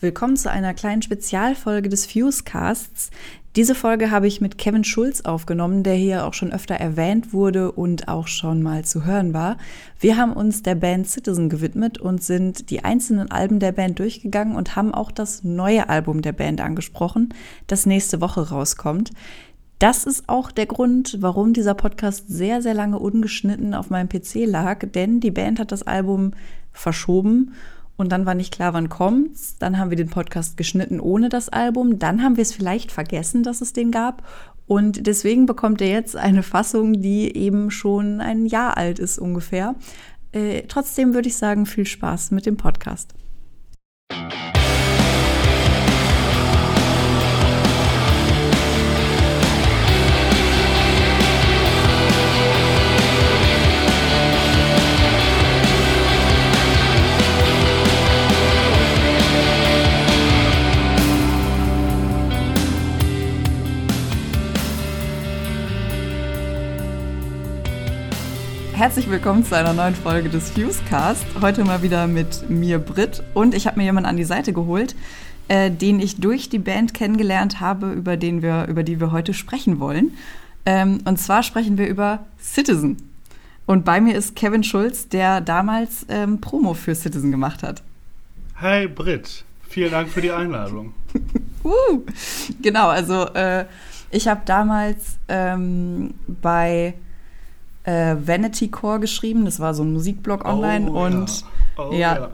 Willkommen zu einer kleinen Spezialfolge des Fusecasts. Diese Folge habe ich mit Kevin Schulz aufgenommen, der hier auch schon öfter erwähnt wurde und auch schon mal zu hören war. Wir haben uns der Band Citizen gewidmet und sind die einzelnen Alben der Band durchgegangen und haben auch das neue Album der Band angesprochen, das nächste Woche rauskommt. Das ist auch der Grund, warum dieser Podcast sehr, sehr lange ungeschnitten auf meinem PC lag, denn die Band hat das Album verschoben und dann war nicht klar, wann kommt's. Dann haben wir den Podcast geschnitten ohne das Album. Dann haben wir es vielleicht vergessen, dass es den gab. Und deswegen bekommt er jetzt eine Fassung, die eben schon ein Jahr alt ist ungefähr. Äh, trotzdem würde ich sagen, viel Spaß mit dem Podcast. Herzlich willkommen zu einer neuen Folge des Fusecast. Heute mal wieder mit mir, Brit. Und ich habe mir jemanden an die Seite geholt, äh, den ich durch die Band kennengelernt habe, über, den wir, über die wir heute sprechen wollen. Ähm, und zwar sprechen wir über Citizen. Und bei mir ist Kevin Schulz, der damals ähm, Promo für Citizen gemacht hat. Hi Brit, vielen Dank für die Einladung. uh, genau, also äh, ich habe damals ähm, bei äh, Vanity Core geschrieben. Das war so ein Musikblog online. Oh, und ja. Oh, ja, ja,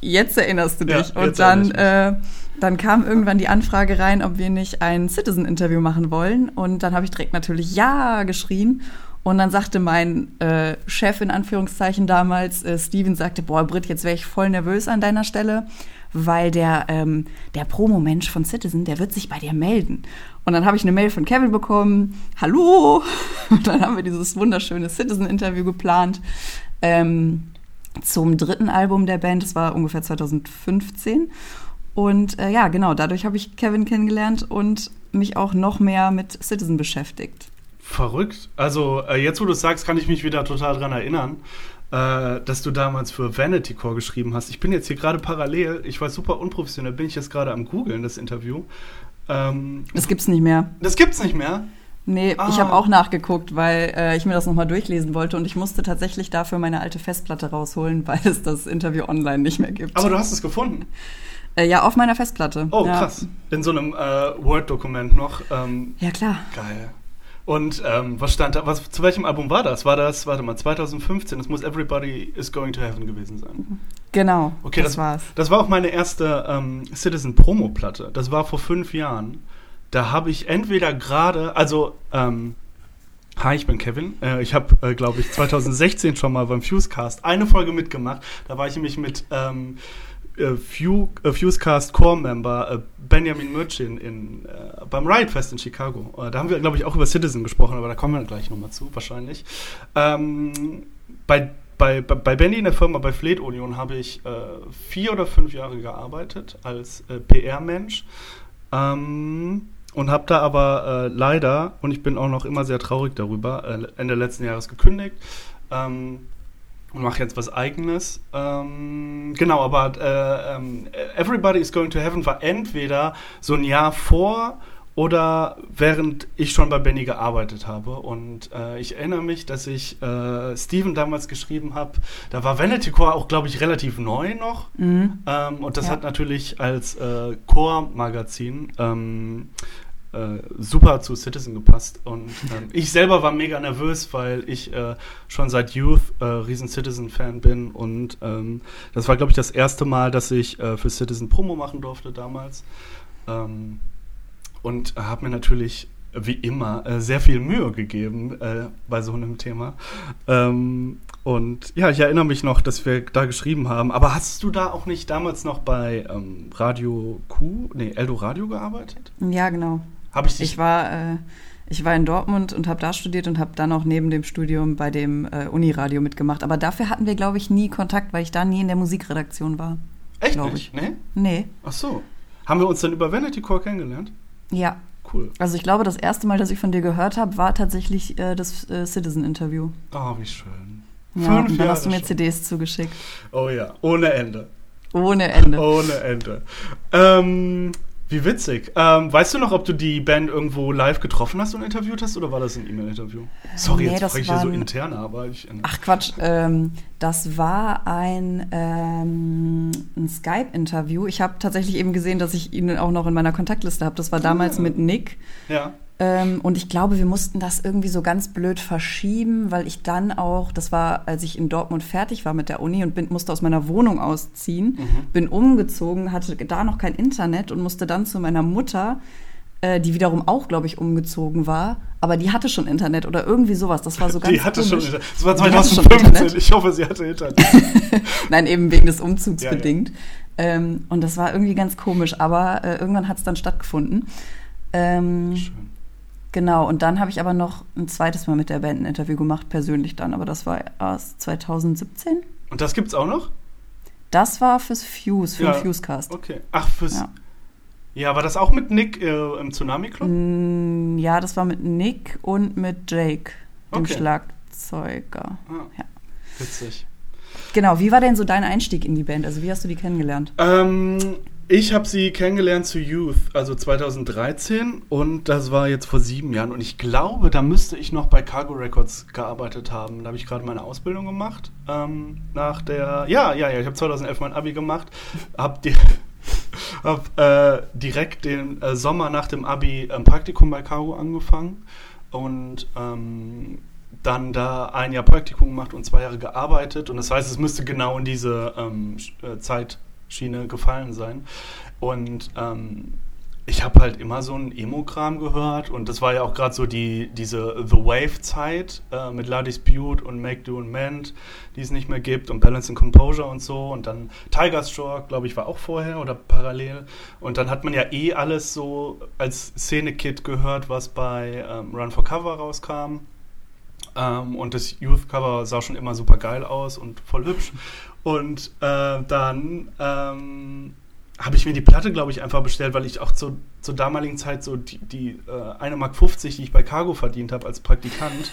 jetzt erinnerst du dich. Und dann, äh, dann kam irgendwann die Anfrage rein, ob wir nicht ein Citizen-Interview machen wollen. Und dann habe ich direkt natürlich Ja geschrien. Und dann sagte mein äh, Chef in Anführungszeichen damals, äh, Steven, sagte, boah, Britt, jetzt wäre ich voll nervös an deiner Stelle, weil der, ähm, der Promo-Mensch von Citizen, der wird sich bei dir melden. Und dann habe ich eine Mail von Kevin bekommen, hallo. Und dann haben wir dieses wunderschöne Citizen-Interview geplant ähm, zum dritten Album der Band. Das war ungefähr 2015. Und äh, ja, genau, dadurch habe ich Kevin kennengelernt und mich auch noch mehr mit Citizen beschäftigt. Verrückt. Also äh, jetzt, wo du es sagst, kann ich mich wieder total daran erinnern, äh, dass du damals für Vanity Core geschrieben hast. Ich bin jetzt hier gerade parallel, ich war super unprofessionell, bin ich jetzt gerade am googeln, das Interview. Ähm, das gibt's nicht mehr. Das gibt's nicht mehr? Nee, ah. ich habe auch nachgeguckt, weil äh, ich mir das nochmal durchlesen wollte und ich musste tatsächlich dafür meine alte Festplatte rausholen, weil es das Interview online nicht mehr gibt. Aber du hast es gefunden? Äh, ja, auf meiner Festplatte. Oh, ja. krass. In so einem äh, Word-Dokument noch. Ähm, ja, klar. Geil. Und ähm, was stand da? Was, zu welchem Album war das? War das, warte mal, 2015? Das muss Everybody is Going to Heaven gewesen sein. Genau. Okay, das, das war's. Das war auch meine erste ähm, Citizen Promo-Platte. Das war vor fünf Jahren. Da habe ich entweder gerade, also, ähm, Hi, ich bin Kevin. Äh, ich habe, äh, glaube ich, 2016 schon mal beim Fusecast eine Folge mitgemacht. Da war ich nämlich mit ähm, äh, Fusecast Core Member äh, Benjamin Mürcin in, äh, beim Riot Fest in Chicago. Äh, da haben wir, glaube ich, auch über Citizen gesprochen, aber da kommen wir gleich nochmal zu, wahrscheinlich. Ähm, bei, bei, bei Benny in der Firma bei Fleet Union habe ich äh, vier oder fünf Jahre gearbeitet als äh, PR-Mensch. Ähm, und habe da aber leider, und ich bin auch noch immer sehr traurig darüber, Ende letzten Jahres gekündigt. Ähm, und mache jetzt was Eigenes. Ähm, genau, aber äh, ähm, Everybody is Going to Heaven war entweder so ein Jahr vor oder während ich schon bei Benny gearbeitet habe. Und äh, ich erinnere mich, dass ich äh, Steven damals geschrieben habe. Da war Vanity Core auch, glaube ich, relativ neu noch. Mhm. Ähm, und das ja. hat natürlich als äh, Core-Magazin ähm, äh, super zu Citizen gepasst. Und ähm, ich selber war mega nervös, weil ich äh, schon seit Youth äh, riesen Citizen-Fan bin. Und ähm, das war, glaube ich, das erste Mal, dass ich äh, für Citizen Promo machen durfte damals. Ähm, und habe mir natürlich wie immer äh, sehr viel Mühe gegeben äh, bei so einem Thema. Ähm, und ja, ich erinnere mich noch, dass wir da geschrieben haben. Aber hast du da auch nicht damals noch bei ähm, Radio Q, nee, Eldo Radio gearbeitet? Ja, genau. Habe ich dich? Ich war, äh, ich war in Dortmund und habe da studiert und habe dann auch neben dem Studium bei dem äh, Uniradio mitgemacht. Aber dafür hatten wir, glaube ich, nie Kontakt, weil ich da nie in der Musikredaktion war. Echt nicht? Nee? Nee. Ach so. Haben wir uns dann über Vanity Core kennengelernt? Ja. Cool. Also ich glaube, das erste Mal, dass ich von dir gehört habe, war tatsächlich äh, das äh, Citizen-Interview. Oh, wie schön. Ja, Fünf dann hast du mir schon. CDs zugeschickt. Oh ja, ohne Ende. Ohne Ende. Ohne Ende. Ähm, wie witzig. Ähm, weißt du noch, ob du die Band irgendwo live getroffen hast und interviewt hast oder war das ein E-Mail-Interview? Sorry, Nee, jetzt spreche ich hier so intern, aber ich. Ach Quatsch, ähm, das war ein, ähm, ein Skype-Interview. Ich habe tatsächlich eben gesehen, dass ich ihn auch noch in meiner Kontaktliste habe. Das war damals Ah. mit Nick. Ja. Ähm, und ich glaube, wir mussten das irgendwie so ganz blöd verschieben, weil ich dann auch, das war, als ich in Dortmund fertig war mit der Uni und bin, musste aus meiner Wohnung ausziehen, bin umgezogen, hatte da noch kein Internet und musste dann zu meiner Mutter, äh, die wiederum auch, glaube ich, umgezogen war, aber die hatte schon Internet oder irgendwie sowas. Das war so ganz Die hatte schon. komisch. Internet. Das war Die hatte schon 2015. Internet. Ich hoffe, sie hatte Internet. Nein, eben wegen des Umzugs Ja, ja. bedingt. Ähm, und das war irgendwie ganz komisch, aber äh, irgendwann hat es dann stattgefunden. Ähm, Schön. Genau, und dann habe ich aber noch ein zweites Mal mit der Band ein Interview gemacht, persönlich dann, aber das war erst 2017. Und das gibt's auch noch? Das war fürs Fuse, für Ja. den Fusecast. Okay. Ach, fürs. Ja, Ja. war das auch mit Nick äh, im Tsunami Club? Mm, Ja, das war mit Nick und mit Jake, dem Okay. Schlagzeuger. Ah, Ja. Witzig. Genau, wie war denn so dein Einstieg in die Band? Also wie hast du die kennengelernt? Ähm, ich habe sie kennengelernt zu Youth, also 2013 und das war jetzt vor sieben Jahren und ich glaube, da müsste ich noch bei Cargo Records gearbeitet haben. Da habe ich gerade meine Ausbildung gemacht. Ähm, nach der, ja, ja, ja, ich habe 2011 mein Abi gemacht, habe die, hab, äh, direkt den äh, Sommer nach dem Abi ein Praktikum bei Cargo angefangen und ähm, dann da ein Jahr Praktikum gemacht und zwei Jahre gearbeitet. Und das heißt, es müsste genau in diese ähm, Sch- Zeitschiene gefallen sein. Und ähm, ich habe halt immer so einen Emo-Kram gehört und das war ja auch gerade so die, diese The Wave-Zeit äh, mit La Dispute und Make Do and Mend, die es nicht mehr gibt und Balance and Composure und so und dann Tiger Stroke, glaube ich, war auch vorher oder parallel und dann hat man ja eh alles so als Szene-Kit gehört, was bei ähm, Run for Cover rauskam ähm, und das Youth-Cover sah schon immer super geil aus und voll hübsch. Und äh, dann ähm, habe ich mir die Platte, glaube ich, einfach bestellt, weil ich auch zu, zur damaligen Zeit so die, die äh, 1,50 Mark, die ich bei Cargo verdient habe als Praktikant,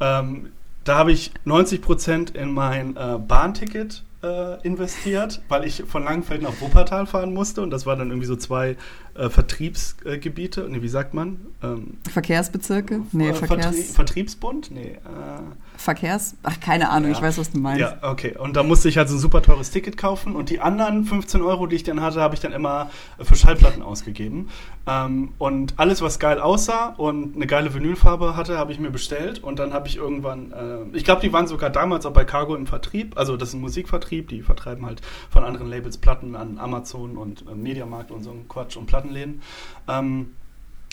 ähm, da habe ich 90 Prozent in mein äh, Bahnticket äh, investiert, weil ich von Langenfeld nach Wuppertal fahren musste. Und das waren dann irgendwie so zwei äh, Vertriebsgebiete. Nee, wie sagt man? Ähm, Verkehrsbezirke? Nee, äh, Verkehrs... Vertrie Vertriebsbund? Nee. Äh, Verkehrs... Ach, keine Ahnung, Ja. ich weiß, was du meinst. ja, okay. Und da musste ich halt so ein super teures Ticket kaufen und die anderen 15 Euro, die ich dann hatte, habe ich dann immer für Schallplatten ausgegeben. Ähm, und alles, was geil aussah und eine geile Vinylfarbe hatte, habe ich mir bestellt und dann habe ich irgendwann, äh, ich glaube, die waren sogar damals auch bei Cargo im Vertrieb, also das ist ein Musikvertrieb, die vertreiben halt von anderen Labels Platten an Amazon und äh, Mediamarkt und so ein Quatsch und Plattenläden. Ähm,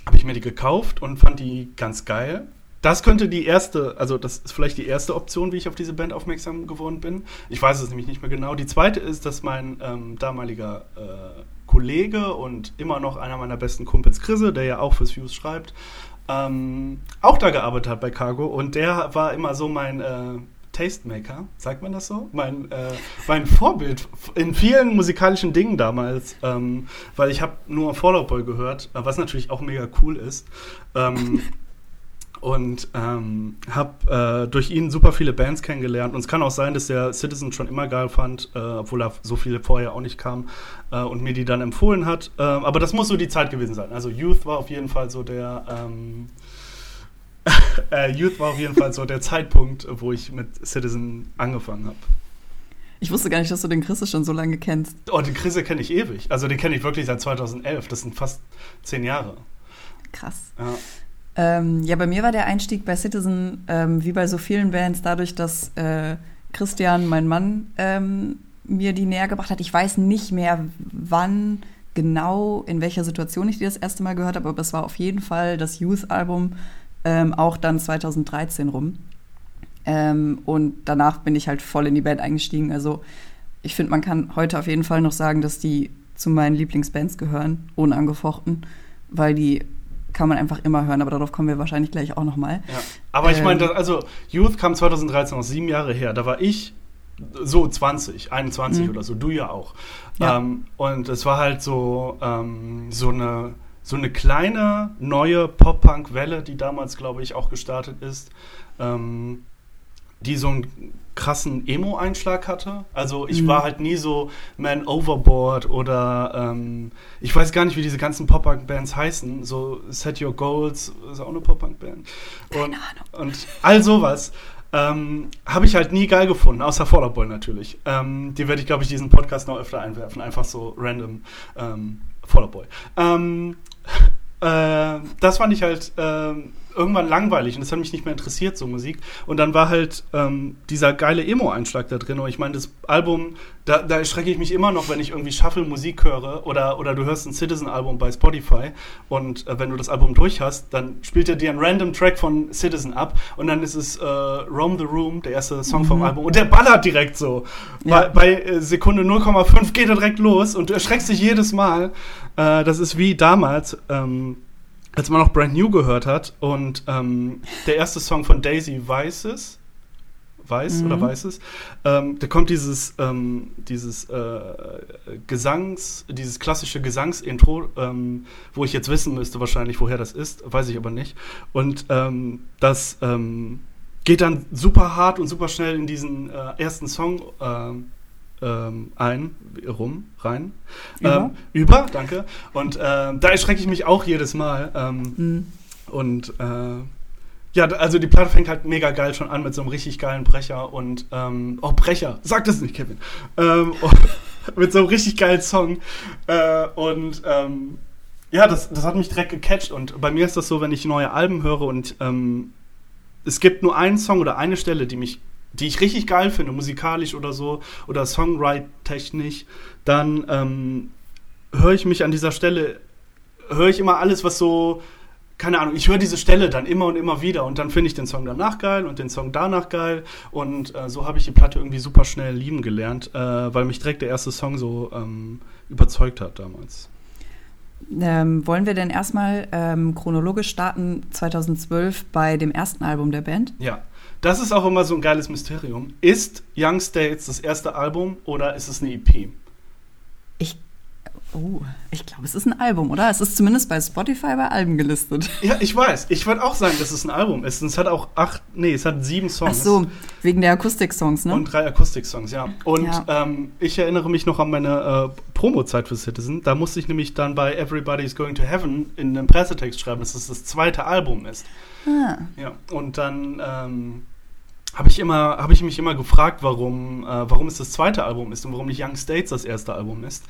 habe ich mir die gekauft und fand die ganz geil. Das könnte die erste, also das ist vielleicht die erste Option, wie ich auf diese Band aufmerksam geworden bin. Ich weiß es nämlich nicht mehr genau. Die zweite ist, dass mein ähm, damaliger äh, Kollege und immer noch einer meiner besten Kumpels, Chrisse, der ja auch fürs Fuse schreibt, ähm, auch da gearbeitet hat bei Cargo und der war immer so mein äh, Tastemaker, sagt man das so? Mein, äh, mein Vorbild in vielen musikalischen Dingen damals, ähm, weil ich habe nur Fallout Boy gehört, was natürlich auch mega cool ist. Ähm, und ähm, habe äh, durch ihn super viele Bands kennengelernt. Und es kann auch sein, dass der Citizen schon immer geil fand, äh, obwohl er so viele vorher auch nicht kam äh, und mir die dann empfohlen hat. Äh, aber das muss so die Zeit gewesen sein. Also Youth war auf jeden Fall so der ähm, äh, Youth war auf jeden Fall so der Zeitpunkt, wo ich mit Citizen angefangen habe. Ich wusste gar nicht, dass du den Chris schon so lange kennst. Oh, den Chris kenne ich ewig. Also den kenne ich wirklich seit 2011. Das sind fast zehn Jahre. Krass. Ja. Ähm, ja, bei mir war der Einstieg bei Citizen ähm, wie bei so vielen Bands dadurch, dass äh, Christian, mein Mann, ähm, mir die näher gebracht hat. Ich weiß nicht mehr, wann genau, in welcher Situation ich die das erste Mal gehört habe, aber es war auf jeden Fall das Youth-Album, ähm, auch dann 2013 rum. Ähm, und danach bin ich halt voll in die Band eingestiegen. Also ich finde, man kann heute auf jeden Fall noch sagen, dass die zu meinen Lieblingsbands gehören, unangefochten, weil die kann man einfach immer hören, aber darauf kommen wir wahrscheinlich gleich auch noch mal. Ja. Aber ich Ähm. meine, also Youth kam 2013 aus sieben Jahre her. Da war ich so 20, 21 Mhm. oder so, du ja auch. Ja. Ähm, und es war halt so, ähm, so eine so eine kleine neue Pop-Punk-Welle, die damals, glaube ich, auch gestartet ist. Ähm, die so einen krassen Emo-Einschlag hatte. Also ich Mhm. war halt nie so Man Overboard oder ähm, ich weiß gar nicht, wie diese ganzen Pop-Punk-Bands heißen. So Set Your Goals ist auch eine Pop-Punk-Band. Und, Keine Ahnung. und all sowas. Ähm, habe ich halt nie geil gefunden, außer Fallout Boy natürlich. Ähm, die werde ich, glaube ich, diesen Podcast noch öfter einwerfen, einfach so random ähm, Fallout Boy. Ähm, äh, das fand ich halt ähm, irgendwann langweilig und das hat mich nicht mehr interessiert, so Musik. Und dann war halt ähm, dieser geile Emo-Einschlag da drin. Und ich meine, das Album, da, da erschrecke ich mich immer noch, wenn ich irgendwie Shuffle-Musik höre oder, oder du hörst ein Citizen-Album bei Spotify und äh, wenn du das Album durch hast, dann spielt er dir einen random Track von Citizen ab und dann ist es äh, Roam the Room, der erste Song vom Mhm. Album und der ballert direkt so. Ja. Bei, bei äh, Sekunde 0,5 geht er direkt los und du erschreckst dich jedes Mal. Äh, das ist wie damals, ähm, als man noch Brand New gehört hat und ähm, der erste Song von Daisy Weißes, Weiß Mhm. oder Weißes, ähm, da kommt dieses, ähm, dieses äh, Gesangs, dieses klassische Gesangsintro, ähm, wo ich jetzt wissen müsste wahrscheinlich, woher das ist, weiß ich aber nicht. Und ähm, das ähm, geht dann super hart und super schnell in diesen äh, ersten Song ähm, ein, rum, rein. Über? Ähm, über, danke. Und äh, da erschrecke ich mich auch jedes Mal. Ähm, Mhm. und äh, ja, also die Platte fängt halt mega geil schon an mit so einem richtig geilen Brecher und ähm, oh Brecher, sag das nicht, Kevin. Ähm, mit so einem richtig geilen Song. Äh, und ähm, ja, das, das hat mich direkt gecatcht. Und bei mir ist das so, wenn ich neue Alben höre und es gibt nur einen Song oder eine Stelle, die mich, die ich richtig geil finde, musikalisch oder so, oder Songwrite-technisch, dann ähm, höre ich mich an dieser Stelle, höre ich immer alles, was so, keine Ahnung, ich höre diese Stelle dann immer und immer wieder und dann finde ich den Song danach geil und den Song danach geil und äh, so habe ich die Platte irgendwie super schnell lieben gelernt, äh, weil mich direkt der erste Song so ähm, überzeugt hat damals. Ähm, wollen wir denn erstmal ähm, chronologisch starten 2012 bei dem ersten Album der Band? Ja, das ist auch immer so ein geiles Mysterium. Ist Young States das erste Album oder ist es eine EP? Ich, oh, ich glaube, es ist ein Album, oder? Es ist zumindest bei Spotify bei Alben gelistet. Ja, ich weiß. Ich würde auch sagen, dass es ein Album ist. Und es hat auch acht, nee, es hat sieben Ach Songs. so, wegen der Akustik-Songs, ne? Und drei Akustik-Songs, ja. Und Ja. Ähm, ich erinnere mich noch an meine äh, Promo-Zeit für Citizen. Da musste ich nämlich dann bei Everybody's Going to Heaven in einem Pressetext schreiben, dass es das zweite Album ist. ah, Ja. Und dann ähm, habe ich immer, habe ich mich immer gefragt, warum, äh, warum es das zweite Album ist und warum nicht Young States das erste Album ist.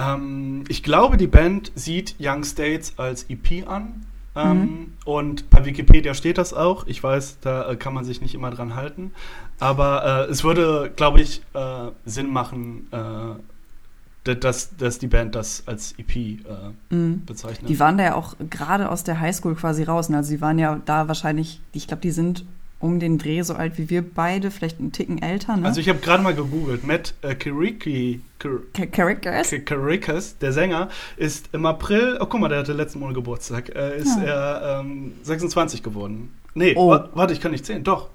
Ähm, ich glaube, die Band sieht Young States als EP an. Ähm, Und bei Wikipedia steht das auch. Ich weiß, da äh, kann man sich nicht immer dran halten. Aber äh, es würde, glaube ich, äh, Sinn machen, äh, dass, dass die Band das als EP äh, mhm. bezeichnet. Die waren da ja auch gerade aus der Highschool quasi raus. ne? Also die waren ja da wahrscheinlich, ich glaube, die sind um den Dreh so alt wie wir beide, vielleicht einen Ticken älter, ne? also ich habe gerade mal gegoogelt. Matt äh, Kiriki, Kir Cha- Characters? K- Caricas, der Sänger, ist im April, oh guck mal, der hatte letzten Monat Geburtstag, äh, ist Ja. er ähm, 26 geworden. Nee, Oh. wa- warte, ich kann nicht zählen, doch.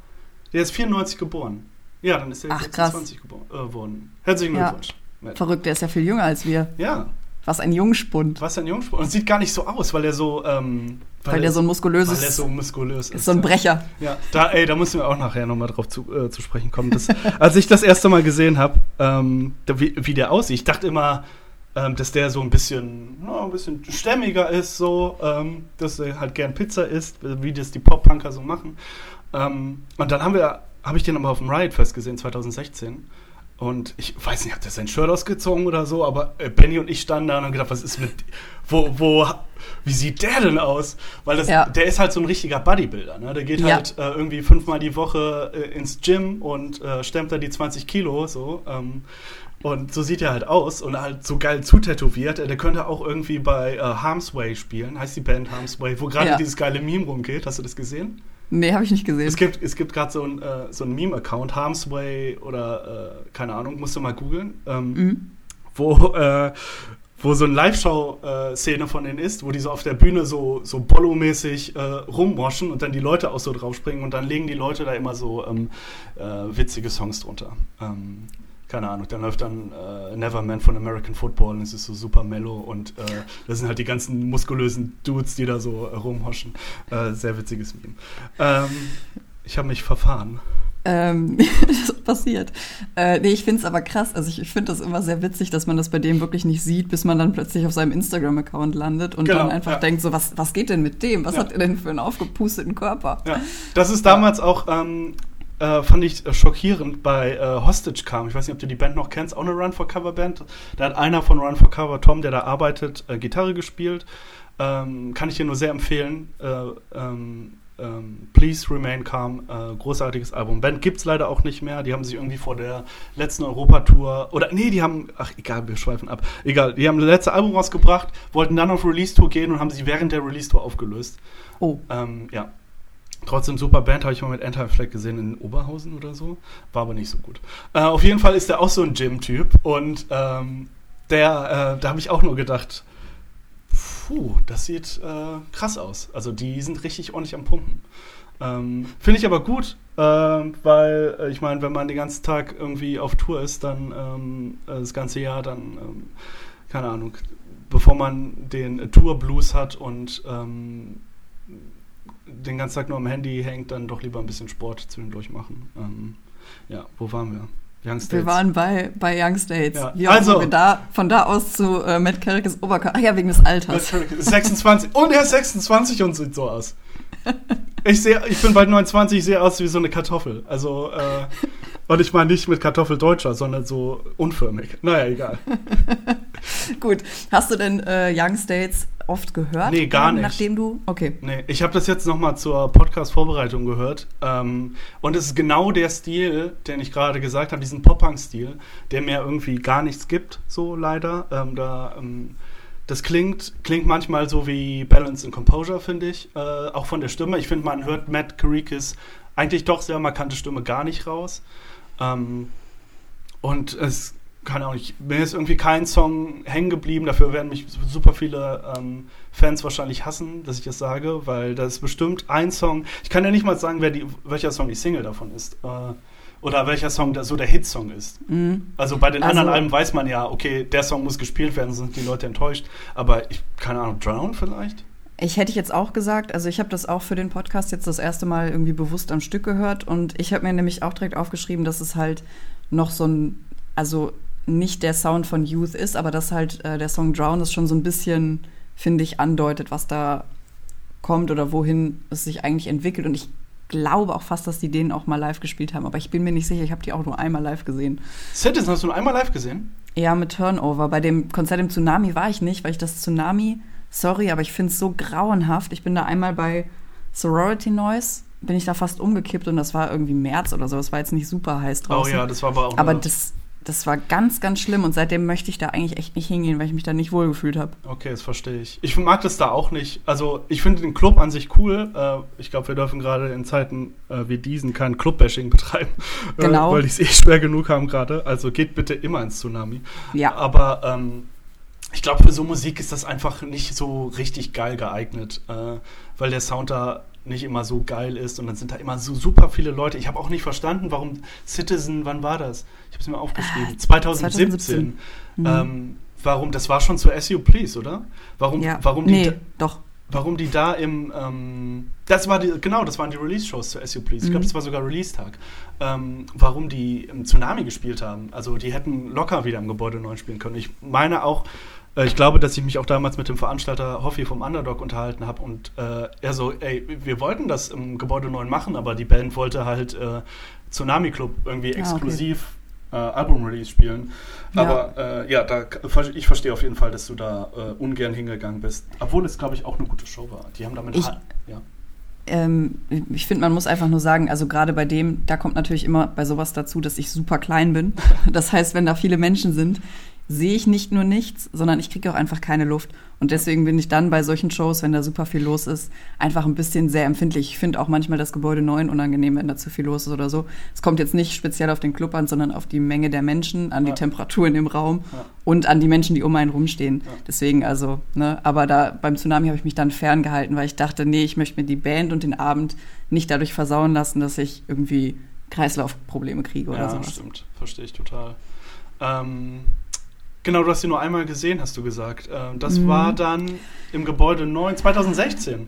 Der ist 94 geboren. Ja, dann ist er Ach, krass. 26 geboren, äh, geworden. Herzlichen Ja. Glückwunsch. Matt. Verrückt, der ist ja viel jünger als wir. Ja, Was ein Jungspund. was ein Jungspund. Und sieht gar nicht so aus, weil er so, ähm, Weil, der so ein weil muskulöses, er so muskulös ist. ist so ein. Brecher. Ja, da, ey, da müssen wir auch nachher nochmal drauf zu, äh, zu sprechen kommen. Das, als ich das erste Mal gesehen habe, ähm, wie, wie der aussieht, ich dachte immer, ähm, dass der so ein bisschen, na, ein bisschen stämmiger ist, so, ähm, dass er halt gern Pizza isst, wie das die Pop-Punker so machen. Ähm, und dann haben wir, habe ich den aber auf dem Riot Fest gesehen, 2016. Und ich weiß nicht, hat der sein Shirt ausgezogen oder so, aber äh, Benny und ich standen da und haben gedacht, was ist mit, wo, wo, wie sieht der denn aus? Weil das, Ja. der ist halt so ein richtiger Bodybuilder, ne? Der geht Ja. halt äh, irgendwie fünfmal die Woche äh, ins Gym und äh, stemmt da die 20 Kilo, so. Ähm, und so sieht er halt aus und halt so geil zutätowiert. Der könnte auch irgendwie bei äh, Harm's Way spielen, heißt die Band Harm's Way, wo gerade Ja. dieses geile Meme rumgeht. Hast du das gesehen? Nee, habe ich nicht gesehen. Es gibt, es gibt gerade so ein, äh, so ein Meme-Account, Harm's Way oder äh, keine Ahnung, musst du mal googeln, ähm, Mhm. wo, äh, wo so eine Live-Show-Szene von denen ist, wo die so auf der Bühne so, so Bollo-mäßig äh, rummoschen und dann die Leute auch so draufspringen und dann legen die Leute da immer so ähm, äh, witzige Songs drunter. Ähm, keine Ahnung, dann läuft dann äh, Neverman von American Football und es ist so super mellow und äh, das sind halt die ganzen muskulösen Dudes, die da so äh, rumhoschen. Äh, sehr witziges Meme. Ähm, ich habe mich verfahren. Ähm, das passiert. Äh, nee, ich finde es aber krass. Also ich, ich finde das immer sehr witzig, dass man das bei dem wirklich nicht sieht, bis man dann plötzlich auf seinem Instagram-Account landet und genau, dann einfach ja. denkt, so, was, was geht denn mit dem? Was ja. hat er denn für einen aufgepusteten Körper? Ja. Das ist damals auch, ähm, äh, fand ich äh, schockierend, bei äh, Hostage kam. Ich weiß nicht, ob du die Band noch kennst, auch eine Run for Cover Band. Da hat einer von Run for Cover, Tom, der da arbeitet, äh, Gitarre gespielt. Ähm, kann ich dir nur sehr empfehlen. Äh, ähm, ähm, Please Remain Calm, großartiges Album. Band gibt es leider auch nicht mehr. Die haben sich irgendwie vor der letzten Europatour oder nee, die haben, ach egal, wir schweifen ab. Egal, die haben das letzte Album rausgebracht, wollten dann auf Release-Tour gehen und haben sich während der Release-Tour aufgelöst. Oh. Ähm, ja. Trotzdem super Band, habe ich mal mit Anti-Flag gesehen in Oberhausen oder so. War aber nicht so gut. Äh, auf jeden Fall ist der auch so ein Gym-Typ und ähm, der, äh, da habe ich auch nur gedacht, puh, das sieht äh, krass aus. Also die sind richtig ordentlich am Pumpen. Ähm, Finde ich aber gut, äh, weil äh, ich meine, wenn man den ganzen Tag irgendwie auf Tour ist, dann ähm, äh, das ganze Jahr, dann, ähm, keine Ahnung, bevor man den Tour Blues hat und ähm, den ganzen Tag nur am Handy hängt, dann doch lieber ein bisschen Sport zwischendurch machen. Ähm, ja, wo waren wir? Young States. Wir waren bei, bei Young States. Ja. Wie also, wir da, von da aus zu äh, Matt Carrickes Oberkörper. Ach ja, wegen des Alters. Matt ist 26. und er ist 26 und sieht so aus. Ich, seh, ich bin bald 29, ich sehe aus wie so eine Kartoffel. Also, äh, und ich meine nicht mit Kartoffeldeutscher, sondern so unförmig. Naja, egal. Gut. Hast du denn äh, Young States oft gehört? Nee, gar nicht. Nachdem du. Okay. Nee, ich habe das jetzt nochmal zur Podcast-Vorbereitung gehört. Ähm, und es ist genau der Stil, den ich gerade gesagt habe, diesen Pop-Punk-Stil, der mir irgendwie gar nichts gibt, so leider. Ähm, da. Ähm, das klingt, klingt manchmal so wie Balance and Composure, finde ich. Äh, auch von der Stimme. Ich finde, man hört Matt Carikis eigentlich doch sehr markante Stimme gar nicht raus. Ähm, und es keine Ahnung, ich, mir ist irgendwie kein Song hängen geblieben. Dafür werden mich super viele ähm, Fans wahrscheinlich hassen, dass ich das sage, weil das ist bestimmt ein Song. Ich kann ja nicht mal sagen, wer die, welcher Song die Single davon ist. Äh, oder welcher Song der, so der Hitsong ist. Mhm. Also bei den also, anderen Alben weiß man ja, okay, der Song muss gespielt werden, sonst sind die Leute enttäuscht. Aber ich, keine Ahnung, Drown vielleicht? Ich hätte jetzt auch gesagt, also ich habe das auch für den Podcast jetzt das erste Mal irgendwie bewusst am Stück gehört und ich habe mir nämlich auch direkt aufgeschrieben, dass es halt noch so ein, also nicht der Sound von Youth ist, aber dass halt äh, der Song Drown ist schon so ein bisschen, finde ich, andeutet, was da kommt oder wohin es sich eigentlich entwickelt. Und ich glaube auch fast, dass die den auch mal live gespielt haben, aber ich bin mir nicht sicher, ich habe die auch nur einmal live gesehen. Citizen hast du nur einmal live gesehen? Ja, mit Turnover. Bei dem Konzert im Tsunami war ich nicht, weil ich das Tsunami, sorry, aber ich finde es so grauenhaft. Ich bin da einmal bei Sorority Noise, bin ich da fast umgekippt und das war irgendwie März oder so. Es war jetzt nicht super heiß draußen. Oh ja, das war aber auch. Aber das, das war ganz, ganz schlimm und seitdem möchte ich da eigentlich echt nicht hingehen, weil ich mich da nicht wohlgefühlt habe. Okay, das verstehe ich. Ich mag das da auch nicht. Also ich finde den Club an sich cool. Äh, ich glaube, wir dürfen gerade in Zeiten äh, wie diesen kein Club-Bashing betreiben, äh, genau. weil die es eh schwer genug haben gerade. Also geht bitte immer ins Tsunami. Ja. Aber ähm, ich glaube, für so Musik ist das einfach nicht so richtig geil geeignet, äh, weil der Sound da nicht immer so geil ist und dann sind da immer so super viele Leute. Ich habe auch nicht verstanden, warum Citizen, wann war das? Ich habe es mir aufgeschrieben. Ah, 2017. 2017. Mhm. Ähm, warum, das war schon zu SU Please, oder? Warum, ja. warum die nee, doch. Warum die da im, ähm, das war die, genau, das waren die Release-Shows zu SU Please. Ich glaube, mhm. das war sogar Release-Tag. Ähm, warum die im Tsunami gespielt haben. Also die hätten locker wieder im Gebäude 9 spielen können. Ich meine auch, ich glaube, dass ich mich auch damals mit dem Veranstalter Hoffi vom Underdog unterhalten habe und äh, er so, ey, wir wollten das im Gebäude 9 machen, aber die Band wollte halt äh, Tsunami Club irgendwie exklusiv ah, okay. äh, Album-Release spielen. Ja. Aber äh, ja, da, ich verstehe auf jeden Fall, dass du da äh, ungern hingegangen bist. Obwohl es, glaube ich, auch eine gute Show war. Die haben damit. Ich, ja. Ähm, ich finde, man muss einfach nur sagen, also gerade bei dem, da kommt natürlich immer bei sowas dazu, dass ich super klein bin. Das heißt, wenn da viele Menschen sind, sehe ich nicht nur nichts, sondern ich kriege auch einfach keine Luft. Und deswegen bin ich dann bei solchen Shows, wenn da super viel los ist, einfach ein bisschen sehr empfindlich. Ich finde auch manchmal das Gebäude 9 unangenehm, wenn da zu viel los ist oder so. Es kommt jetzt nicht speziell auf den Club an, sondern auf die Menge der Menschen, an die ja. Temperatur in dem Raum ja. und an die Menschen, die um einen rumstehen. Ja. Deswegen also, ne, aber da beim Tsunami habe ich mich dann ferngehalten, weil ich dachte, nee, ich möchte mir die Band und den Abend nicht dadurch versauen lassen, dass ich irgendwie Kreislaufprobleme kriege oder so. Ja, stimmt. Verstehe ich total. Ähm Genau, du hast sie nur einmal gesehen, hast du gesagt. Ähm, das mhm. war dann im Gebäude 9, 2016.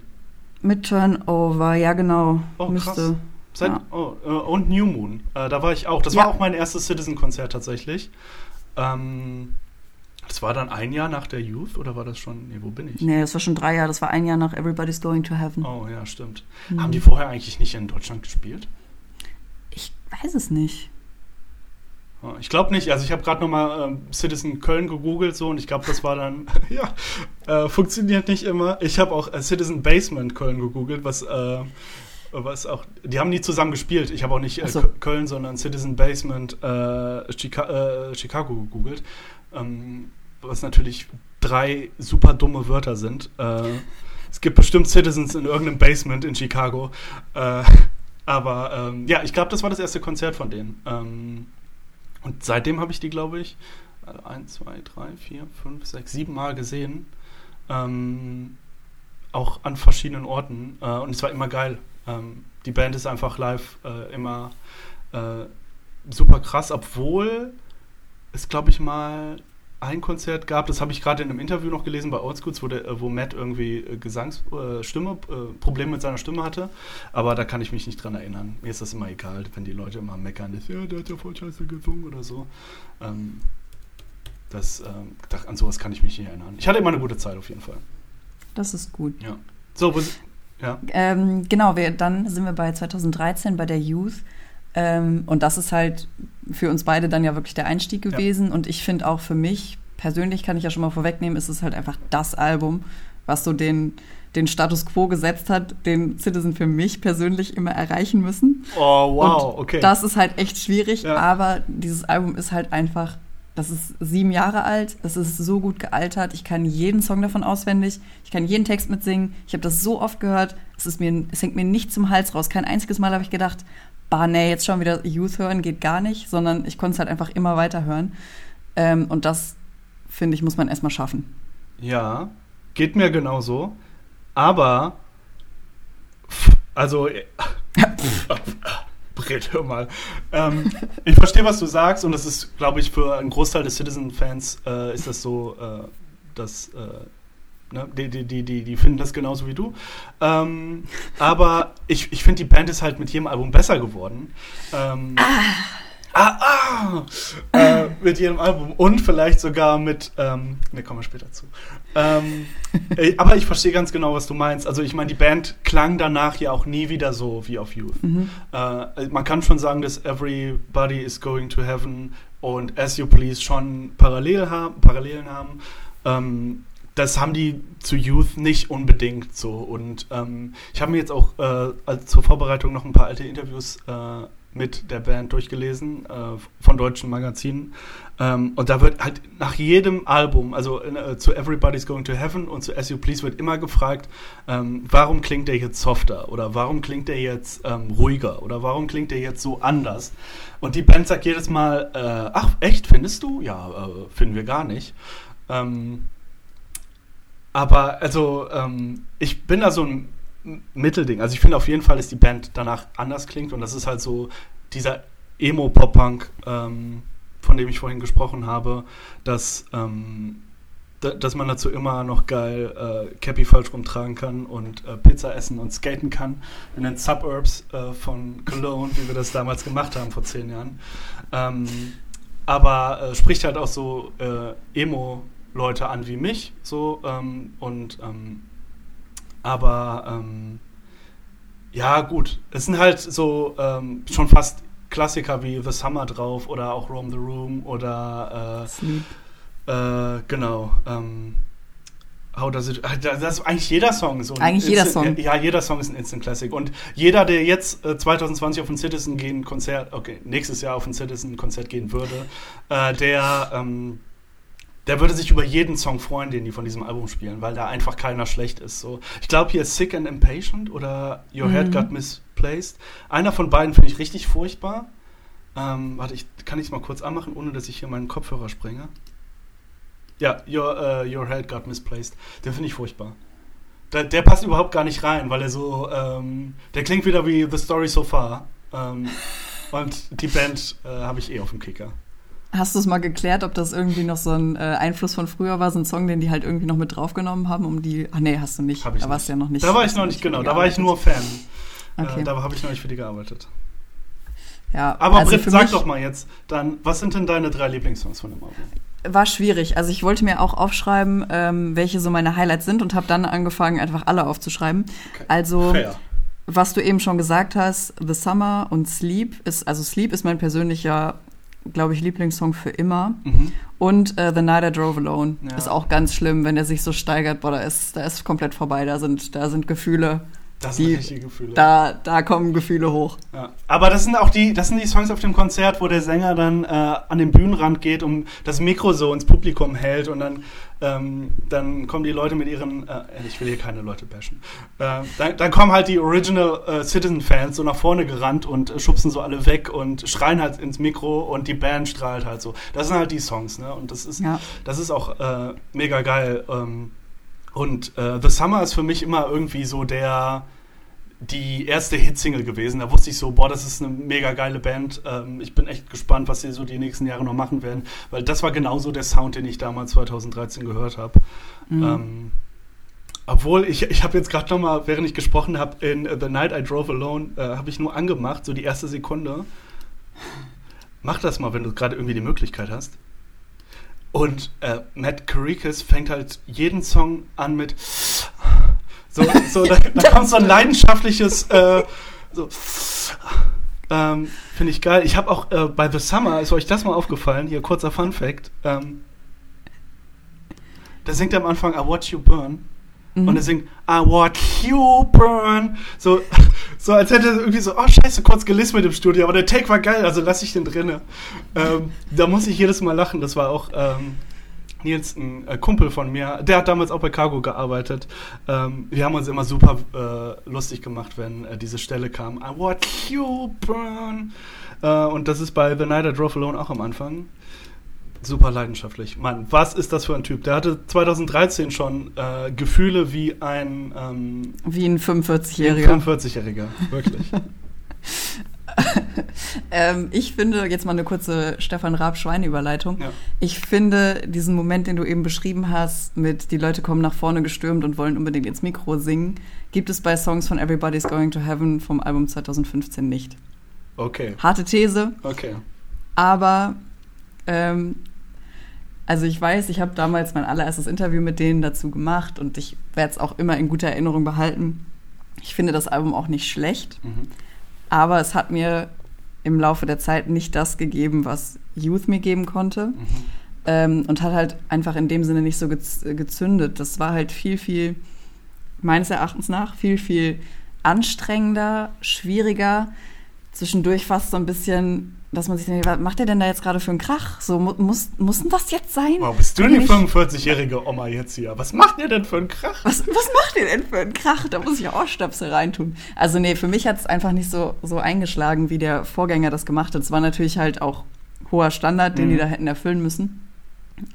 Mit Turnover, ja genau. Oh, Müsste. krass. Seit, ja. oh, äh, und New Moon. Äh, da war ich auch. Das ja. war auch mein erstes Citizen-Konzert tatsächlich. Ähm, das war dann ein Jahr nach der Youth oder war das schon? Nee, wo bin ich? Nee, das war schon drei Jahre. Das war ein Jahr nach Everybody's Going to Heaven. Oh ja, stimmt. Mhm. Haben die vorher eigentlich nicht in Deutschland gespielt? Ich weiß es nicht. Ich glaube nicht. Also ich habe gerade nochmal ähm, Citizen Köln gegoogelt so und ich glaube, das war dann, ja, äh, funktioniert nicht immer. Ich habe auch äh, Citizen Basement Köln gegoogelt, was, äh, was auch, die haben nie zusammen gespielt. Ich habe auch nicht äh, so. Köln, sondern Citizen Basement äh, Chica äh, Chicago gegoogelt. Ähm, was natürlich drei super dumme Wörter sind. es gibt bestimmt Citizens in irgendeinem Basement in Chicago. aber ähm, ja, ich glaube, das war das erste Konzert von denen. Und seitdem habe ich die, glaube ich, äh, ein, zwei, drei, vier, fünf, sechs, sieben Mal gesehen. Ähm, auch an verschiedenen Orten. Äh, und es war immer geil. Ähm, die Band ist einfach live äh, immer äh, super krass, obwohl es, glaube ich, mal ein Konzert gab, das habe ich gerade in einem Interview noch gelesen bei Oldschools, wo, der, wo Matt irgendwie äh, Gesangs, äh, Stimme, äh, Probleme mit seiner Stimme hatte. Aber da kann ich mich nicht dran erinnern. Mir ist das immer egal, wenn die Leute immer meckern, dass, ja, der hat ja voll scheiße gesungen oder so. Ähm, das, ähm, an sowas kann ich mich nicht erinnern. Ich hatte immer eine gute Zeit auf jeden Fall. Das ist gut. Ja. So, ja. Ähm, genau, wir, dann sind wir bei 2013 bei der Youth. Ähm, und das ist halt für uns beide dann ja wirklich der Einstieg gewesen. Ja. Und ich finde auch für mich persönlich, kann ich ja schon mal vorwegnehmen, ist es halt einfach das Album, was so den, den Status quo gesetzt hat, den Citizen für mich persönlich immer erreichen müssen. Oh, wow, und okay. Das ist halt echt schwierig, ja. aber dieses Album ist halt einfach, das ist sieben Jahre alt, es ist so gut gealtert, ich kann jeden Song davon auswendig, ich kann jeden Text mitsingen, ich habe das so oft gehört, es, ist mir, es hängt mir nicht zum Hals raus. Kein einziges Mal habe ich gedacht, bah, nee, jetzt schon wieder Youth hören geht gar nicht, sondern ich konnte es halt einfach immer weiter hören. Ähm, und das, finde ich, muss man erstmal schaffen. Ja, geht mir genauso. Aber, also, Brett, hör mal. Ähm, ich verstehe, was du sagst, und das ist, glaube ich, für einen Großteil des Citizen-Fans äh, ist das so, äh, dass äh, Ne? Die, die, die, die, die finden das genauso wie du. Ähm, aber ich, ich finde, die Band ist halt mit jedem Album besser geworden. Ähm, ah. Ah, ah, äh, mit jedem Album und vielleicht sogar mit, ähm, ne, kommen wir später zu. Ähm, äh, aber ich verstehe ganz genau, was du meinst. Also ich meine, die Band klang danach ja auch nie wieder so wie auf Youth. Mhm. Äh, man kann schon sagen, dass Everybody is Going to Heaven und As You Please schon Parallel haben, Parallelen haben. Ähm, das haben die zu Youth nicht unbedingt so. Und ähm, ich habe mir jetzt auch äh, zur Vorbereitung noch ein paar alte Interviews äh, mit der Band durchgelesen äh, von deutschen Magazinen. Ähm, und da wird halt nach jedem Album, also äh, zu Everybody's Going to Heaven und zu As You Please wird immer gefragt, ähm, warum klingt der jetzt softer oder warum klingt der jetzt ähm, ruhiger oder warum klingt der jetzt so anders. Und die Band sagt jedes Mal, äh, ach echt, findest du? Ja, äh, finden wir gar nicht. Ähm, aber also, ähm, ich bin da so ein Mittelding. Also ich finde auf jeden Fall, dass die Band danach anders klingt und das ist halt so dieser Emo-Pop-Punk, ähm, von dem ich vorhin gesprochen habe, dass, ähm, dass man dazu immer noch geil äh, Cappy falsch rumtragen kann und äh, Pizza essen und skaten kann in den Suburbs äh, von Cologne, wie wir das damals gemacht haben vor zehn Jahren. Ähm, aber äh, spricht halt auch so äh, Emo- Leute an wie mich, so ähm, und ähm, aber ähm, ja gut, es sind halt so ähm, schon fast Klassiker wie The Summer drauf oder auch Roam the Room oder äh, Sleep. Äh, genau. Ähm, How does it, das ist eigentlich jeder Song so. Eigentlich jeder Song. Ja, jeder Song ist ein Instant Classic. Und jeder, der jetzt äh, 2020 auf ein Citizen gehen Konzert, okay, nächstes Jahr auf ein Citizen Konzert gehen würde, äh, der ähm, der würde sich über jeden Song freuen, den die von diesem Album spielen, weil da einfach keiner schlecht ist. So, ich glaube hier Sick and Impatient oder Your mhm. Head Got Misplaced. Einer von beiden finde ich richtig furchtbar. Ähm, warte, ich, kann ich es mal kurz anmachen, ohne dass ich hier meinen Kopfhörer sprenge? Ja, Your, uh, Your Head Got Misplaced. Den finde ich furchtbar. Der, der, passt überhaupt gar nicht rein, weil er so, ähm, der klingt wieder wie The Story So Far. Ähm, und die Band äh, habe ich eh auf dem Kicker. Hast du es mal geklärt, ob das irgendwie noch so ein äh, Einfluss von früher war, so ein Song, den die halt irgendwie noch mit draufgenommen haben, um die. Ach nee, hast du nicht. Hab ich da warst du ja noch nicht. Da war ich noch nicht, genau. Da war ich nur Fan. Okay. Äh, da habe ich noch nicht für die gearbeitet. Ja, Aber also Britt, sag doch mal jetzt, dann, was sind denn deine drei Lieblingssongs von dem Album? War schwierig. Also ich wollte mir auch aufschreiben, ähm, welche so meine Highlights sind und habe dann angefangen, einfach alle aufzuschreiben. Okay. Also Fair. was du eben schon gesagt hast, The Summer und Sleep ist, also Sleep ist mein persönlicher, glaube ich, Lieblingssong für immer. Mhm. Und äh, The Night I Drove Alone ja. ist auch ganz schlimm, wenn er sich so steigert. Boah, da ist, da ist komplett vorbei. Da sind, da sind Gefühle das sind die, richtige Gefühle. Da, da kommen Gefühle hoch. Ja. Aber das sind auch die, das sind die Songs auf dem Konzert, wo der Sänger dann äh, an den Bühnenrand geht und das Mikro so ins Publikum hält und dann, ähm, dann kommen die Leute mit ihren, äh, ich will hier keine Leute bashen, äh, dann, dann, kommen halt die Original äh, Citizen Fans so nach vorne gerannt und äh, schubsen so alle weg und schreien halt ins Mikro und die Band strahlt halt so. Das sind halt die Songs, ne? Und das ist, ja. das ist auch äh, mega geil. Ähm, und äh, The Summer ist für mich immer irgendwie so der die erste Hitsingle gewesen. Da wusste ich so, boah, das ist eine mega geile Band. Ähm, ich bin echt gespannt, was sie so die nächsten Jahre noch machen werden, weil das war genauso der Sound, den ich damals 2013 gehört habe. Mhm. Ähm, obwohl, ich, ich habe jetzt gerade noch mal, während ich gesprochen habe, in The Night I Drove Alone, äh, habe ich nur angemacht, so die erste Sekunde. Mach das mal, wenn du gerade irgendwie die Möglichkeit hast. Und äh, Matt Caricus fängt halt jeden Song an mit so, so da, da kommt so ein leidenschaftliches äh, so, ähm, Finde ich geil. Ich habe auch äh, bei The Summer, ist euch das mal aufgefallen, hier kurzer Fun Fact, ähm, da singt er am Anfang I Watch You Burn. Mhm. Und er singt I watch you burn. So, so als hätte er irgendwie so, oh scheiße, kurz gelistet im Studio, aber der Take war geil, also lass ich den drinne. Ähm, da muss ich jedes Mal lachen. Das war auch ähm, Nils, ein äh, Kumpel von mir, der hat damals auch bei Cargo gearbeitet. Ähm, wir haben uns immer super äh, lustig gemacht, wenn äh, diese Stelle kam. I watch you burn. Äh, und das ist bei The Night I Drove Alone auch am Anfang. Super leidenschaftlich. Mann, was ist das für ein Typ? Der hatte 2013 schon äh, Gefühle wie ein. Ähm, wie ein 45-Jähriger. Ein 45-Jähriger, wirklich. ähm, ich finde, jetzt mal eine kurze Stefan Raab-Schweine-Überleitung. Ja. Ich finde diesen Moment, den du eben beschrieben hast, mit die Leute kommen nach vorne gestürmt und wollen unbedingt ins Mikro singen, gibt es bei Songs von Everybody's Going to Heaven vom Album 2015 nicht. Okay. Harte These. Okay. Aber ähm, also ich weiß, ich habe damals mein allererstes Interview mit denen dazu gemacht und ich werde es auch immer in guter Erinnerung behalten. Ich finde das Album auch nicht schlecht. Mhm. Aber es hat mir im Laufe der Zeit nicht das gegeben, was Youth mir geben konnte. Mhm. Ähm, und hat halt einfach in dem Sinne nicht so gezündet. Das war halt viel, viel, meines Erachtens nach, viel, viel anstrengender, schwieriger. Zwischendurch fast so ein bisschen dass man sich denkt, was macht der denn da jetzt gerade für einen Krach? So, muss, muss denn das jetzt sein? Wow, bist du die 45-jährige Oma jetzt hier? Was macht ihr denn für einen Krach? Was, was macht ihr denn für einen Krach? Da muss ich auch Stöpsel reintun. Also nee, für mich hat es einfach nicht so, so eingeschlagen, wie der Vorgänger das gemacht hat. Es war natürlich halt auch hoher Standard, den mhm. die da hätten erfüllen müssen.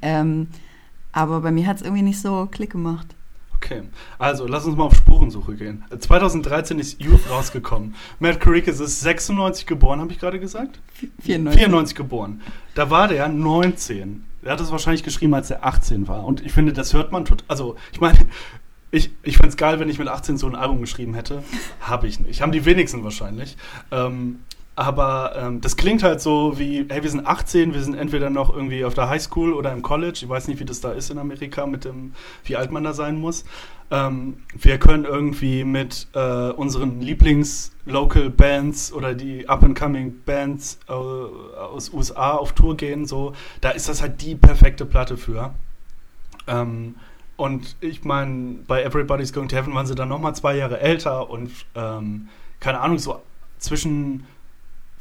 Ähm, aber bei mir hat es irgendwie nicht so Klick gemacht. Okay, also lass uns mal auf Spurensuche gehen. 2013 ist Youth rausgekommen. Matt Caricus ist 96 geboren, habe ich gerade gesagt? 94. 94 geboren. Da war der 19. Er hat es wahrscheinlich geschrieben, als er 18 war. Und ich finde, das hört man total. Also, ich meine, ich, ich fände es geil, wenn ich mit 18 so ein Album geschrieben hätte. Habe ich nicht. Haben die wenigsten wahrscheinlich. Ähm, aber ähm, das klingt halt so wie, hey, wir sind 18, wir sind entweder noch irgendwie auf der Highschool oder im College. Ich weiß nicht, wie das da ist in Amerika mit dem, wie alt man da sein muss. Ähm, wir können irgendwie mit äh, unseren Lieblings-Local-Bands oder die Up-and-Coming-Bands äh, aus USA auf Tour gehen. So, da ist das halt die perfekte Platte für. Ähm, und ich meine, bei Everybody's Going to Heaven waren sie dann nochmal zwei Jahre älter und ähm, keine Ahnung, so zwischen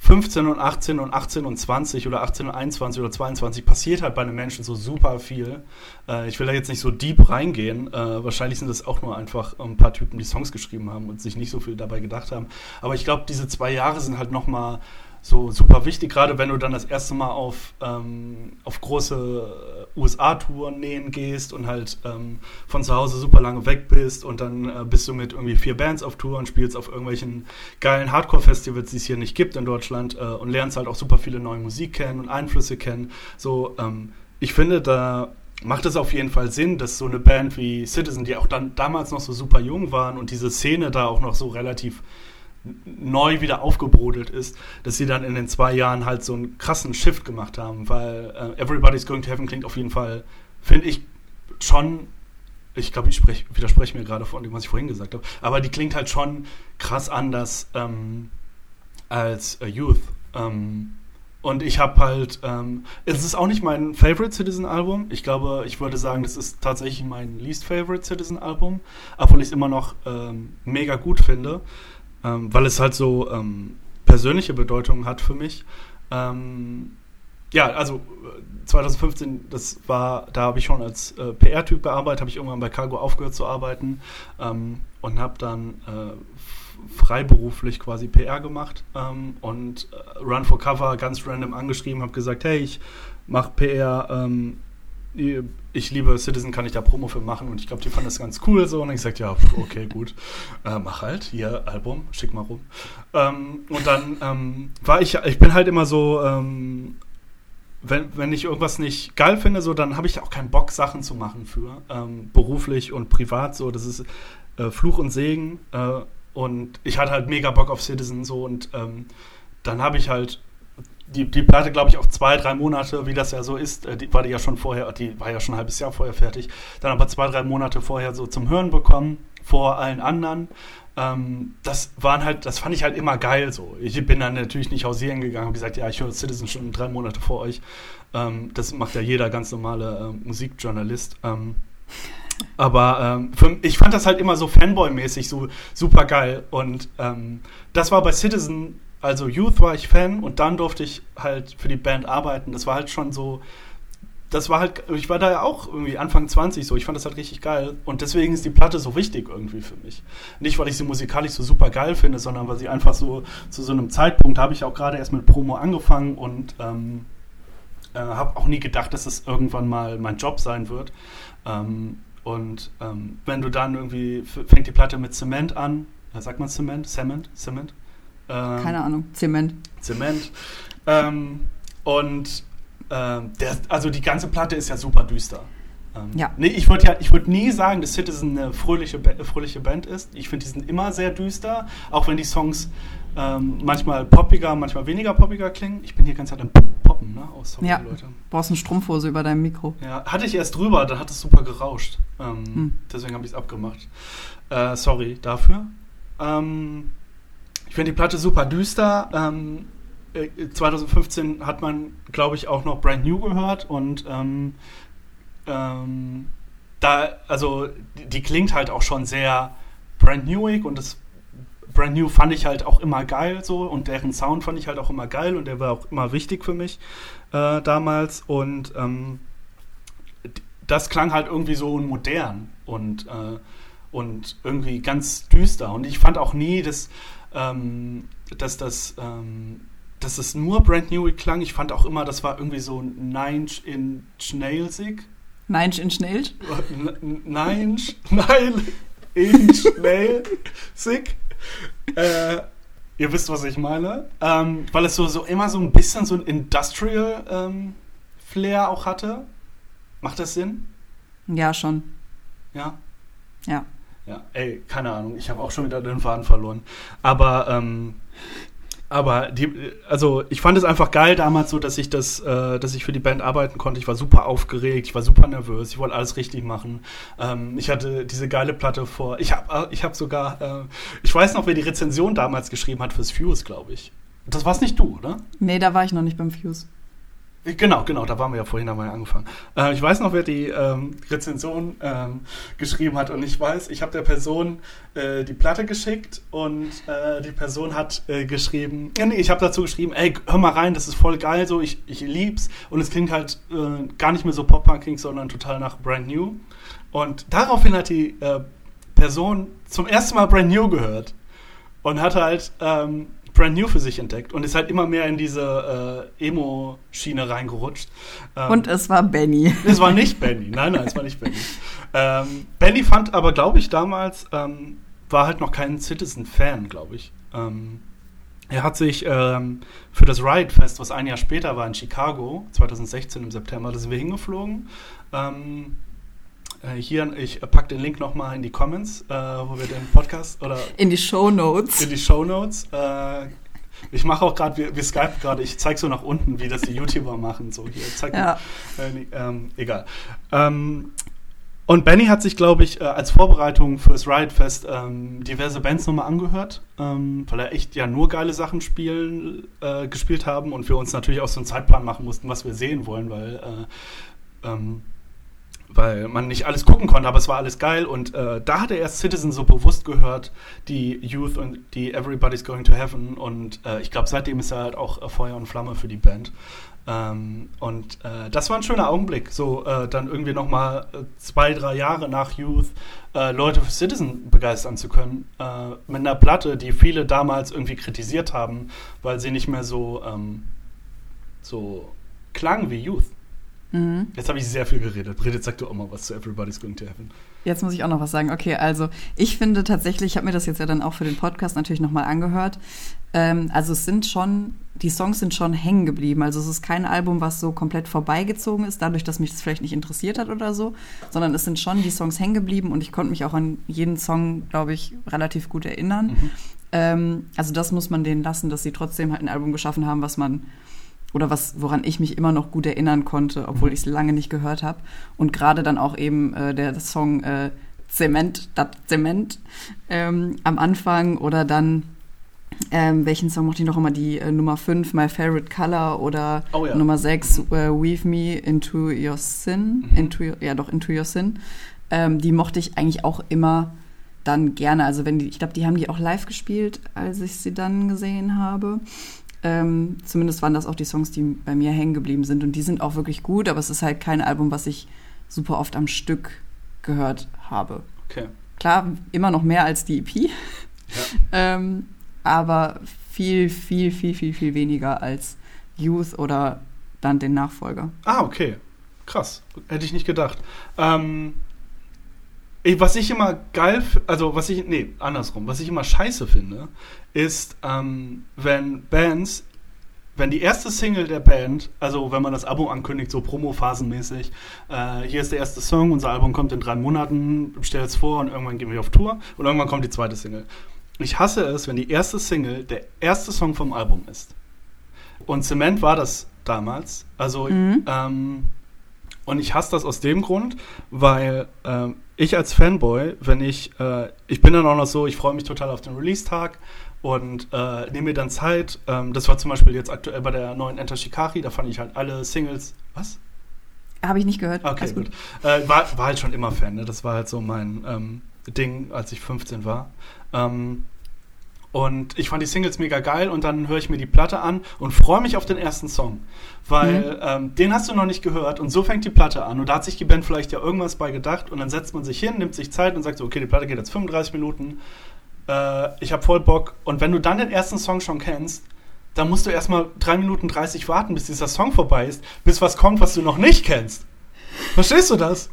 15 und 18 und 18 und 20 oder 18 und 21 oder 22 passiert halt bei einem Menschen so super viel. Äh, ich will da jetzt nicht so deep reingehen. Äh, wahrscheinlich sind das auch nur einfach ein paar Typen, die Songs geschrieben haben und sich nicht so viel dabei gedacht haben. Aber ich glaube, diese zwei Jahre sind halt nochmal so super wichtig, gerade wenn du dann das erste Mal auf, ähm, auf große USA-Touren nähen gehst und halt ähm, von zu Hause super lange weg bist und dann äh, bist du mit irgendwie vier Bands auf Tour und spielst auf irgendwelchen geilen Hardcore-Festivals, die es hier nicht gibt in Deutschland äh, und lernst halt auch super viele neue Musik kennen und Einflüsse kennen. So, ähm, ich finde, da macht es auf jeden Fall Sinn, dass so eine Band wie Citizen, die auch dann damals noch so super jung waren und diese Szene da auch noch so relativ neu wieder aufgebrodelt ist, dass sie dann in den zwei Jahren halt so einen krassen Shift gemacht haben, weil äh, Everybody's Going to Heaven klingt auf jeden Fall, finde ich, schon, ich glaube, ich sprech, widerspreche mir gerade von dem, was ich vorhin gesagt habe, aber die klingt halt schon krass anders ähm, als äh, Youth. Ähm, und ich habe halt, ähm, es ist auch nicht mein Favorite Citizen Album. Ich glaube, ich würde sagen, das ist tatsächlich mein least Favorite Citizen Album, obwohl ich es immer noch ähm, mega gut finde, ähm, weil es halt so ähm, persönliche Bedeutung hat für mich. Ähm, ja, also 2015, das war, da habe ich schon als äh, PR-Typ gearbeitet, habe ich irgendwann bei Cargo aufgehört zu arbeiten ähm, und habe dann äh, freiberuflich quasi PR gemacht ähm, und äh, Run for Cover ganz random angeschrieben, habe gesagt, hey, ich mache PR, ähm, ich liebe Citizen, kann ich da Promo für machen und ich glaube, die fanden das ganz cool so. Und ich gesagt, ja, okay, gut, äh, mach halt, hier Album, schick mal rum. Ähm, und dann ähm, war ich, ich bin halt immer so, ähm, wenn, wenn ich irgendwas nicht geil finde, so, dann habe ich auch keinen Bock, Sachen zu machen für, ähm, beruflich und privat so, das ist äh, Fluch und Segen. Äh, und ich hatte halt mega Bock auf Citizen so und ähm, dann habe ich halt die, die Platte, glaube ich, auch zwei, drei Monate, wie das ja so ist, äh, die war die ja schon vorher, die war ja schon ein halbes Jahr vorher fertig, dann aber zwei, drei Monate vorher so zum Hören bekommen, vor allen anderen. Ähm, das waren halt, das fand ich halt immer geil so. Ich bin dann natürlich nicht hausieren gegangen und gesagt, ja, ich höre Citizen schon drei Monate vor euch. Ähm, das macht ja jeder ganz normale äh, Musikjournalist. Ähm, aber ähm, für, ich fand das halt immer so Fanboy-mäßig, so super geil. Und ähm, das war bei Citizen, also Youth war ich Fan und dann durfte ich halt für die Band arbeiten. Das war halt schon so, das war halt, ich war da ja auch irgendwie Anfang 20 so, ich fand das halt richtig geil. Und deswegen ist die Platte so wichtig irgendwie für mich. Nicht, weil ich sie musikalisch so super geil finde, sondern weil sie einfach so, zu so einem Zeitpunkt habe ich auch gerade erst mit Promo angefangen und ähm, äh, habe auch nie gedacht, dass das irgendwann mal mein Job sein wird. Ähm, und ähm, wenn du dann irgendwie, fängt die Platte mit Zement an, sagt man Zement? Cement? Cement? Ähm, Keine Ahnung, Zement. Zement. Ähm, und ähm, der, also die ganze Platte ist ja super düster. Ähm, ja. Nee, ich würde ja, ich würd nie sagen, dass Citizen eine fröhliche, fröhliche Band ist. Ich finde, die sind immer sehr düster, auch wenn die Songs ähm, manchmal poppiger, manchmal weniger poppiger klingen. Ich bin hier ganz Zeit am Poppen, ne? Oh, sorry, ja. Leute. Brauchst eine Strumpfhose über deinem Mikro. Ja, hatte ich erst drüber, dann hat es super gerauscht. Ähm, hm. Deswegen habe ich es abgemacht. Äh, sorry dafür. Ähm, ich finde die Platte super düster. Ähm, 2015 äh, hat man, glaube ich, auch noch Brand New gehört und ähm, ähm, da, also die, die, klingt halt auch schon sehr brand newig und das Brand New fand ich halt auch immer geil so und deren Sound fand ich halt auch immer geil und der war auch immer wichtig für mich äh, damals und ähm, das klang halt irgendwie so modern und, äh, und irgendwie ganz düster und ich fand auch nie, dass, ähm, dass das ähm, dass es nur Brand New klang. Ich fand auch immer, das war irgendwie so Nine in Nailsig. Nine in Schnell? Nein, nein, in Schnellsig. Äh, ihr wisst, was ich meine. Ähm, weil es so, so immer so ein bisschen so ein Industrial ähm, Flair auch hatte. Macht das Sinn? Ja, schon. Ja? Ja. Ja, ey, keine Ahnung, ich habe auch schon wieder den Faden verloren. Aber ähm, aber die, also ich fand es einfach geil damals so, dass ich das, äh, dass ich für die Band arbeiten konnte. Ich war super aufgeregt, ich war super nervös, ich wollte alles richtig machen. Ähm, ich hatte diese geile Platte vor. Ich habe, äh, ich habe sogar, äh, ich weiß noch, wer die Rezension damals geschrieben hat fürs Fuse, glaube ich. Das war's nicht du, oder? Nee, da war ich noch nicht beim Fuse. Genau, genau, da waren wir ja vorhin, ja angefangen. Äh, ich weiß noch, wer die ähm, Rezension ähm, geschrieben hat und ich weiß, ich habe der Person äh, die Platte geschickt und äh, die Person hat äh, geschrieben, ja, nee, ich habe dazu geschrieben, ey, hör mal rein, das ist voll geil, so, ich, ich lieb's und es klingt halt äh, gar nicht mehr so pop-punkig, sondern total nach Brand New. Und daraufhin hat die äh, Person zum ersten Mal Brand New gehört und hat halt ähm, Brand New für sich entdeckt und ist halt immer mehr in diese äh, Emo-Schiene reingerutscht. Ähm, und es war Benny. Es war nicht Benny, nein, nein, es war nicht Benny. Ähm, Benny fand aber, glaube ich, damals, ähm, war halt noch kein Citizen-Fan, glaube ich. Ähm, er hat sich ähm, für das Riot Fest, was ein Jahr später war in Chicago, 2016 im September, da sind wir hingeflogen. Äh, hier, ich packe den Link nochmal in die Comments, äh, wo wir den Podcast oder in die Show Notes. In die Show Notes. Äh, ich mache auch gerade, wir, wir Skype gerade, ich zeige so nach unten, wie das die YouTuber machen. So hier, zeig ja. Äh, ähm, egal. Ähm, und Benny hat sich, glaube ich, als Vorbereitung fürs Riot Fest ähm, diverse Bands nochmal angehört, ähm, weil er echt ja nur geile Sachen spielen, äh, gespielt haben und wir uns natürlich auch so einen Zeitplan machen mussten, was wir sehen wollen, weil, äh, ähm, weil man nicht alles gucken konnte, aber es war alles geil. Und äh, da hat er erst Citizen so bewusst gehört, die Youth und die Everybody's Going to Heaven. Und äh, ich glaube, seitdem ist er halt auch äh, Feuer und Flamme für die Band. Ähm, und äh, das war ein schöner Augenblick, so äh, dann irgendwie nochmal äh, zwei, drei Jahre nach Youth Leute für Citizen begeistern zu können. Mit einer Platte, die viele damals irgendwie kritisiert haben, weil sie nicht mehr so, ähm, so klang wie Youth. Mhm. Jetzt habe ich sehr viel geredet. Redet, sag du auch mal was zu Everybody's Going to Heaven. Jetzt muss ich auch noch was sagen. Okay, also ich finde tatsächlich, ich habe mir das jetzt ja dann auch für den Podcast natürlich nochmal angehört. Ähm, also es sind schon, die Songs sind schon hängen geblieben. Also es ist kein Album, was so komplett vorbeigezogen ist, dadurch, dass mich das vielleicht nicht interessiert hat oder so, sondern es sind schon die Songs hängen geblieben und ich konnte mich auch an jeden Song, glaube ich, relativ gut erinnern. Mhm. Ähm, also das muss man denen lassen, dass sie trotzdem halt ein Album geschaffen haben, was man oder was, woran ich mich immer noch gut erinnern konnte, obwohl mhm. ich es lange nicht gehört habe. Und gerade dann auch eben äh, der, der Song äh, Zement, das Zement ähm, am Anfang oder dann, ähm, welchen Song mochte ich noch immer? Die äh, Nummer 5, My Favorite Color oder oh, ja. Nummer 6, mhm. äh, Weave Me Into Your Sin. Mhm. Into your, ja, doch, Into Your Sin. Ähm, die mochte ich eigentlich auch immer dann gerne. Also wenn die, ich glaube, die haben die auch live gespielt, als ich sie dann gesehen habe. Ähm, zumindest waren das auch die Songs, die bei mir hängen geblieben sind. Und die sind auch wirklich gut, aber es ist halt kein Album, was ich super oft am Stück gehört habe. Okay. Klar, immer noch mehr als die EP. Ja. ähm, aber viel, viel, viel, viel, viel weniger als Youth oder dann den Nachfolger. Ah, okay. Krass. Hätte ich nicht gedacht. Ähm, was ich immer geil, also was ich, nee, andersrum, was ich immer scheiße finde, ist, ähm, wenn Bands, wenn die erste Single der Band, also wenn man das Album ankündigt, so Promo-phasenmäßig, äh, hier ist der erste Song, unser Album kommt in drei Monaten, stell es vor und irgendwann gehen wir auf Tour und irgendwann kommt die zweite Single. Ich hasse es, wenn die erste Single der erste Song vom Album ist. Und Cement war das damals. Also, mhm. ähm, und ich hasse das aus dem Grund, weil ähm, ich als Fanboy, wenn ich, äh, ich bin dann auch noch so, ich freue mich total auf den Release-Tag und äh, nehme mir dann Zeit. Ähm, das war zum Beispiel jetzt aktuell bei der neuen Enter Shikari, da fand ich halt alle Singles. Was? Habe ich nicht gehört. Okay, Alles gut. gut. Äh, war, war halt schon immer Fan, ne? das war halt so mein ähm, Ding, als ich 15 war. Ähm, und ich fand die Singles mega geil und dann höre ich mir die Platte an und freue mich auf den ersten Song. Weil mhm. ähm, den hast du noch nicht gehört und so fängt die Platte an. Und da hat sich die Band vielleicht ja irgendwas bei gedacht und dann setzt man sich hin, nimmt sich Zeit und sagt so, okay, die Platte geht jetzt 35 Minuten. Äh, ich habe voll Bock. Und wenn du dann den ersten Song schon kennst, dann musst du erstmal 3 Minuten 30 warten, bis dieser Song vorbei ist, bis was kommt, was du noch nicht kennst. Verstehst du das?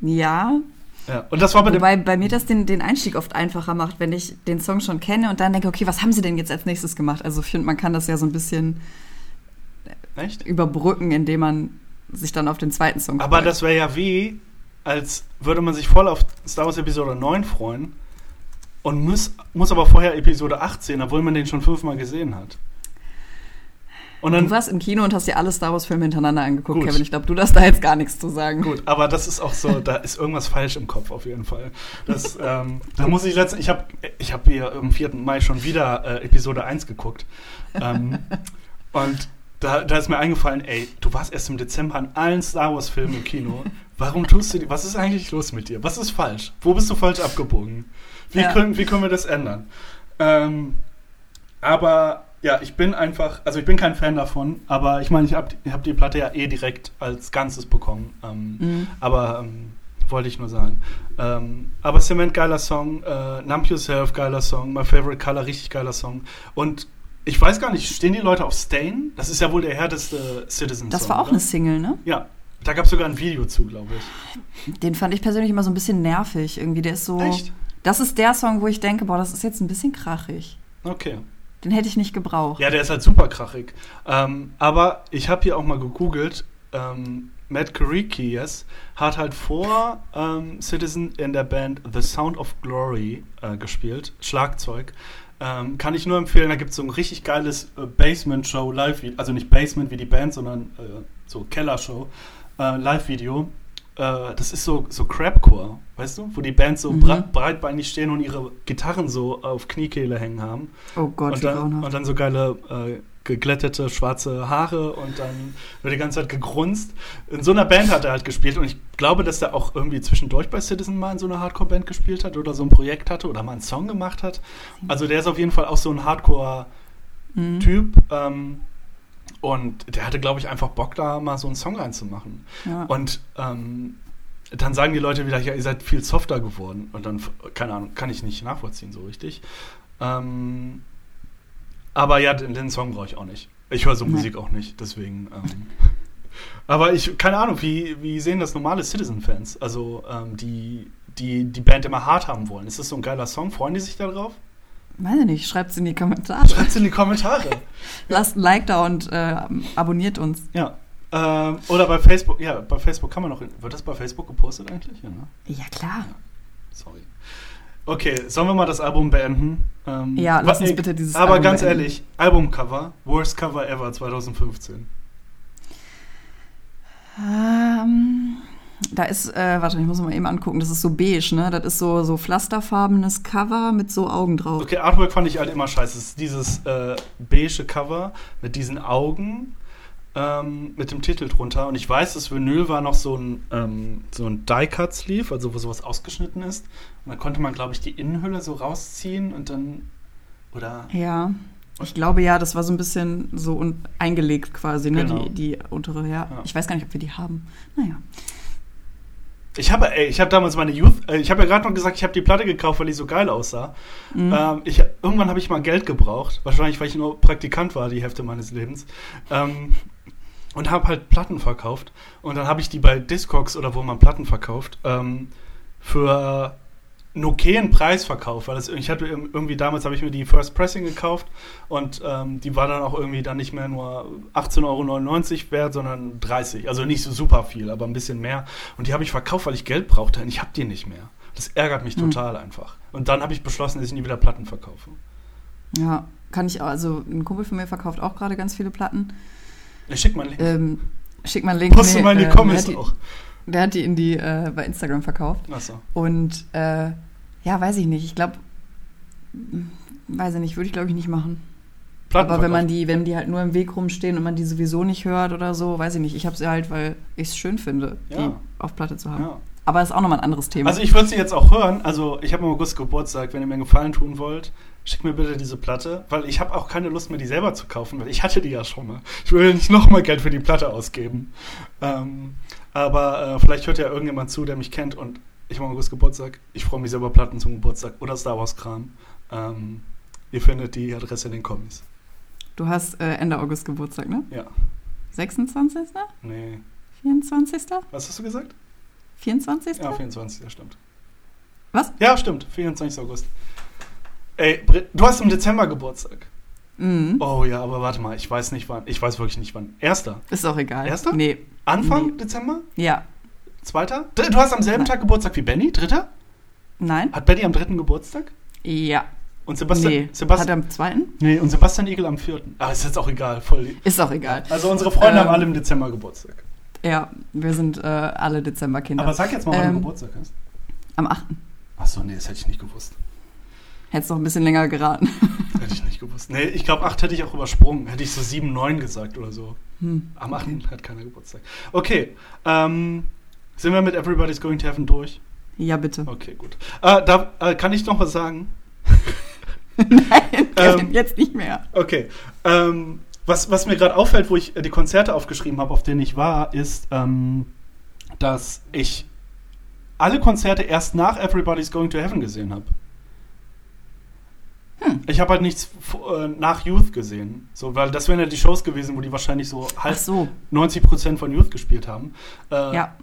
Ja, ja, und das war bei Wobei bei mir das den, den Einstieg oft einfacher macht, wenn ich den Song schon kenne und dann denke, okay, was haben sie denn jetzt als nächstes gemacht? Also ich finde, man kann das ja so ein bisschen Echt? überbrücken, indem man sich dann auf den zweiten Song freut. Aber das wäre ja wie, als würde man sich voll auf Star Wars Episode 9 freuen und muss, muss aber vorher Episode 8 sehen, obwohl man den schon fünfmal gesehen hat. Und dann, du warst im Kino und hast dir alle Star Wars-Filme hintereinander angeguckt, gut. Kevin. Ich glaube, du darfst da jetzt gar nichts zu sagen. Gut, aber das ist auch so, da ist irgendwas falsch im Kopf auf jeden Fall. Das, ähm, da muss ich letztens, ich habe ich hab hier am 4. Mai schon wieder äh, Episode 1 geguckt. Ähm, und da, da ist mir eingefallen, ey, du warst erst im Dezember an allen Star Wars-Filmen im Kino. Warum tust du die? Was ist eigentlich los mit dir? Was ist falsch? Wo bist du falsch abgebogen? Wie, ja. können, wie können wir das ändern? Ähm, aber ja, ich bin einfach, also ich bin kein Fan davon, aber ich meine, ich habe hab die Platte ja eh direkt als Ganzes bekommen. Ähm, mhm. Aber ähm, wollte ich nur sagen. Ähm, aber Cement, geiler Song, äh, Numb Yourself, geiler Song, My Favorite Color, richtig geiler Song. Und ich weiß gar nicht, stehen die Leute auf Stain? Das ist ja wohl der härteste Citizen-Song. Das war auch oder? eine Single, ne? Ja. Da gab es sogar ein Video zu, glaube ich. Den fand ich persönlich immer so ein bisschen nervig. Irgendwie, der ist so. Echt? Das ist der Song, wo ich denke, boah, das ist jetzt ein bisschen krachig. Okay. Den hätte ich nicht gebraucht. Ja, der ist halt super krachig. Ähm, aber ich habe hier auch mal gegoogelt. Ähm, Matt Karikias hat halt vor ähm, Citizen in der Band The Sound of Glory äh, gespielt, Schlagzeug. Ähm, kann ich nur empfehlen, da gibt es so ein richtig geiles äh, Basement-Show, live also nicht Basement wie die Band, sondern äh, so Keller-Show, äh, Live-Video. Äh, das ist so, so Crapcore, weißt du? Wo die Bands so mhm. breitbeinig stehen und ihre Gitarren so auf Kniekehle hängen haben. Oh Gott, und dann, und dann so geile äh, geglättete schwarze Haare und dann wird die ganze Zeit gegrunzt. In so einer Band hat er halt gespielt und ich glaube, dass er auch irgendwie zwischendurch bei Citizen mal in so einer Hardcore-Band gespielt hat oder so ein Projekt hatte oder mal einen Song gemacht hat. Also der ist auf jeden Fall auch so ein Hardcore-Typ. Mhm. Ähm, und der hatte, glaube ich, einfach Bock, da mal so einen Song reinzumachen. Ja. Und ähm, dann sagen die Leute wieder, ja, ihr seid viel softer geworden. Und dann, keine Ahnung, kann ich nicht nachvollziehen so richtig. Ähm, aber ja, den, den Song brauche ich auch nicht. Ich höre so nee. Musik auch nicht, deswegen. Ähm, aber ich, keine Ahnung, wie, wie sehen das normale Citizen-Fans? Also, ähm, die, die die Band immer hart haben wollen. Ist das so ein geiler Song? Freuen die sich darauf? Weiß ich nicht, schreibt es in die Kommentare. Schreibt es in die Kommentare. Lasst ein Like da und äh, abonniert uns. Ja. Ähm, oder bei Facebook, ja, bei Facebook kann man noch. Wird das bei Facebook gepostet eigentlich? Ja, ne? ja klar. Ja. Sorry. Okay, sollen wir mal das Album beenden? Ähm, ja, lass uns bitte dieses Aber Album ganz beenden. ehrlich, Albumcover, worst cover ever 2015. Ähm, da ist, äh, warte, ich muss mal eben angucken, das ist so beige, ne? Das ist so, so pflasterfarbenes Cover mit so Augen drauf. Okay, Artwork fand ich halt immer scheiße. Es ist dieses äh, beige Cover mit diesen Augen ähm, mit dem Titel drunter. Und ich weiß, das Vinyl war noch so ein, ähm, so ein Die-Cut-Sleeve, also wo sowas ausgeschnitten ist. Und dann konnte man, glaube ich, die Innenhülle so rausziehen und dann. Oder. Ja. Ich glaube ja, das war so ein bisschen so eingelegt quasi, ne? Genau. Die, die untere, ja. ja. Ich weiß gar nicht, ob wir die haben. Naja. Ich habe, ey, ich habe damals meine Youth, äh, ich habe ja gerade noch gesagt, ich habe die Platte gekauft, weil die so geil aussah. Mhm. Ähm, ich, irgendwann habe ich mal Geld gebraucht, wahrscheinlich weil ich nur Praktikant war die Hälfte meines Lebens. Ähm, und habe halt Platten verkauft. Und dann habe ich die bei Discogs oder wo man Platten verkauft, ähm, für einen okayen Preis verkauft, weil das, ich hatte irgendwie damals habe ich mir die First Pressing gekauft und ähm, die war dann auch irgendwie dann nicht mehr nur 18,99 Euro wert, sondern 30. Also nicht so super viel, aber ein bisschen mehr. Und die habe ich verkauft, weil ich Geld brauchte und ich habe die nicht mehr. Das ärgert mich mhm. total einfach. Und dann habe ich beschlossen, dass ich nie wieder Platten verkaufe. Ja, kann ich auch. Also ein Kumpel von mir verkauft auch gerade ganz viele Platten. Ja, schick mal einen Link. Ähm, schick mal einen Link. Poste nee, mal in die äh, Comments die, auch. Der hat die in die äh, bei Instagram verkauft. Ach so. Und äh, ja, weiß ich nicht. Ich glaube, weiß ich nicht, würde ich glaube ich nicht machen. Aber wenn man die, wenn die halt nur im Weg rumstehen und man die sowieso nicht hört oder so, weiß ich nicht. Ich habe sie halt, weil ich es schön finde, ja. die auf Platte zu haben. Ja. Aber das ist auch nochmal ein anderes Thema. Also ich würde sie jetzt auch hören. Also ich habe im August Geburtstag. Wenn ihr mir einen Gefallen tun wollt, schick mir bitte diese Platte, weil ich habe auch keine Lust mehr, die selber zu kaufen, weil ich hatte die ja schon mal. Ich will nicht nochmal Geld für die Platte ausgeben. Ähm, aber äh, vielleicht hört ja irgendjemand zu, der mich kennt und ich habe August Geburtstag. Ich freue mich selber Platten zum Geburtstag oder Star Wars Kram. Ähm, ihr findet die Adresse in den Kommis. Du hast äh, Ende August Geburtstag, ne? Ja. 26. Nee. 24. Was hast du gesagt? 24. Ja, 24. Ja, stimmt. Was? Ja, stimmt. 24. August. Ey, du hast im Dezember Geburtstag. Mhm. Oh ja, aber warte mal, ich weiß nicht wann. Ich weiß wirklich nicht wann. Erster. Ist auch egal. Erster? Nee. Anfang nee. Dezember? Ja. Zweiter? Du hast am selben Nein. Tag Geburtstag wie Benny? Dritter? Nein. Hat Benny am dritten Geburtstag? Ja. Und Sebastian, nee. Sebastian hat er am zweiten? Nee, und Sebastian Igel am vierten. Ah, ist jetzt auch egal. Voll. Ist auch egal. Also unsere Freunde ähm, haben alle im Dezember Geburtstag. Ja, wir sind äh, alle Dezemberkinder. Aber sag jetzt mal, wann ähm, du Geburtstag hast. Am 8. Achso, nee, das hätte ich nicht gewusst. Hättest noch ein bisschen länger geraten. hätte ich nicht gewusst. Nee, ich glaube, 8 hätte ich auch übersprungen. Hätte ich so 7, 9 gesagt oder so. Hm. Am 8. Okay. hat keiner Geburtstag. Okay, ähm, sind wir mit Everybody's Going to Heaven durch? Ja, bitte. Okay, gut. Äh, da, äh, kann ich noch was sagen? Nein, ähm, jetzt nicht mehr. Okay. Ähm, was, was mir gerade auffällt, wo ich die Konzerte aufgeschrieben habe, auf denen ich war, ist, ähm, dass ich alle Konzerte erst nach Everybody's Going to Heaven gesehen habe. Hm. Ich habe halt nichts äh, nach Youth gesehen. So, weil das wären ja die Shows gewesen, wo die wahrscheinlich so halb so. 90% von Youth gespielt haben. Äh, ja.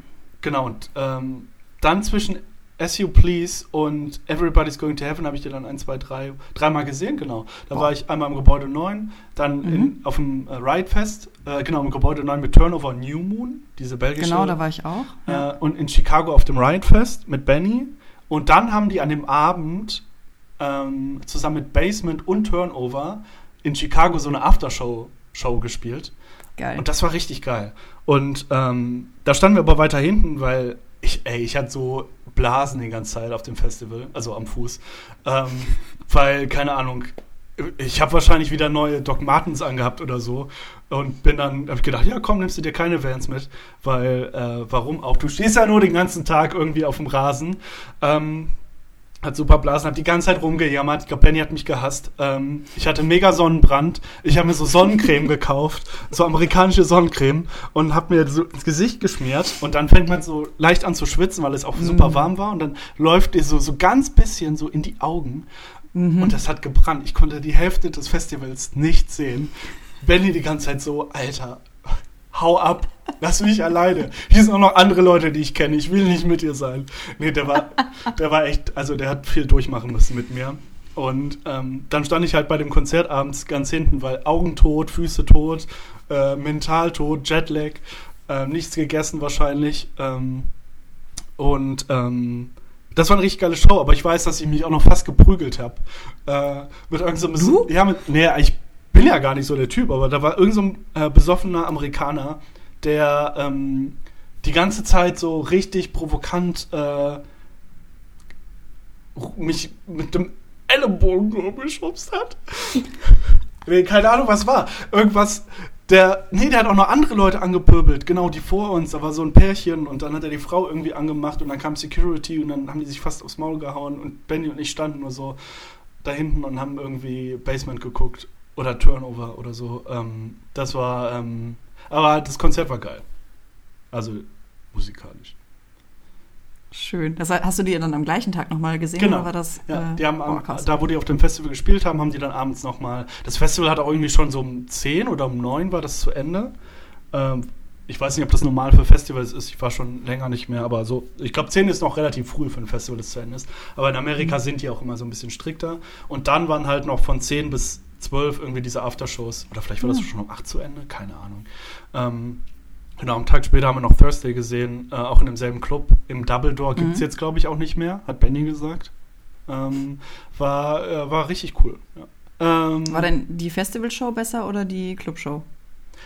Genau, und ähm, dann zwischen As You Please und Everybody's Going to Heaven habe ich dir dann ein, zwei, drei, dreimal gesehen, genau. Da Boah. war ich einmal im Gebäude 9, dann mhm. in, auf dem äh, Ride Fest, äh, genau, im Gebäude 9 mit Turnover New Moon, diese belgische. Genau, da war ich auch. Ja. Äh, und in Chicago auf dem Ride Fest mit Benny. Und dann haben die an dem Abend ähm, zusammen mit Basement und Turnover in Chicago so eine Aftershow Show gespielt. Geil. Und das war richtig geil. Und ähm, da standen wir aber weiter hinten, weil ich, ey, ich hatte so Blasen die ganze Zeit auf dem Festival, also am Fuß. Ähm, weil, keine Ahnung, ich habe wahrscheinlich wieder neue Doc Martens angehabt oder so und bin dann, habe ich gedacht, ja komm, nimmst du dir keine Vans mit, weil, äh, warum auch? Du stehst ja nur den ganzen Tag irgendwie auf dem Rasen. Ähm, hat super Blasen, hat die ganze Zeit rumgejammert. Ich glaube, Benny hat mich gehasst. Ähm, ich hatte mega Sonnenbrand. Ich habe mir so Sonnencreme gekauft, so amerikanische Sonnencreme und habe mir so ins Gesicht geschmiert. Und dann fängt man so leicht an zu schwitzen, weil es auch super mhm. warm war. Und dann läuft dir so, so ganz bisschen so in die Augen. Mhm. Und das hat gebrannt. Ich konnte die Hälfte des Festivals nicht sehen. Benny die ganze Zeit so, Alter, hau ab, lass mich alleine. Hier sind auch noch andere Leute, die ich kenne. Ich will nicht mit dir sein. Nee, der war, der war echt, also der hat viel durchmachen müssen mit mir. Und ähm, dann stand ich halt bei dem Konzert abends ganz hinten, weil Augen tot, Füße tot, äh, mental tot, Jetlag, äh, nichts gegessen wahrscheinlich. Ähm, und ähm, das war eine richtig geile Show, aber ich weiß, dass ich mich auch noch fast geprügelt habe. Äh, mit irgendeinem so Ja, mit, nee, ich bin ja gar nicht so der Typ, aber da war irgendein so äh, besoffener Amerikaner, der ähm, die ganze Zeit so richtig provokant äh, mich mit dem Ellenbogen geschubst hat. nee, keine Ahnung, was war. Irgendwas, der, nee, der hat auch noch andere Leute angepöbelt, genau, die vor uns, da war so ein Pärchen und dann hat er die Frau irgendwie angemacht und dann kam Security und dann haben die sich fast aufs Maul gehauen und Benny und ich standen nur so da hinten und haben irgendwie Basement geguckt oder Turnover oder so. Ähm, das war, ähm, aber das Konzert war geil. Also musikalisch. Schön. Das hast du die dann am gleichen Tag nochmal gesehen? Genau. Oder war das, ja, äh, die haben am, da, wo die auf dem Festival gespielt haben, haben die dann abends nochmal. Das Festival hat auch irgendwie schon so um 10 oder um 9 war das zu Ende. Ähm, ich weiß nicht, ob das normal für Festivals ist. Ich war schon länger nicht mehr, aber so. Ich glaube, 10 ist noch relativ früh für ein Festival, das zu Ende ist. Aber in Amerika mhm. sind die auch immer so ein bisschen strikter. Und dann waren halt noch von 10 bis 12 irgendwie diese Aftershows. Oder vielleicht war das schon um 8 zu Ende, keine Ahnung. Ähm, genau, am Tag später haben wir noch Thursday gesehen, äh, auch in demselben Club. Im Double Door gibt es mhm. jetzt, glaube ich, auch nicht mehr, hat Benny gesagt. Ähm, war, äh, war richtig cool. Ja. Ähm, war denn die Festivalshow besser oder die Clubshow?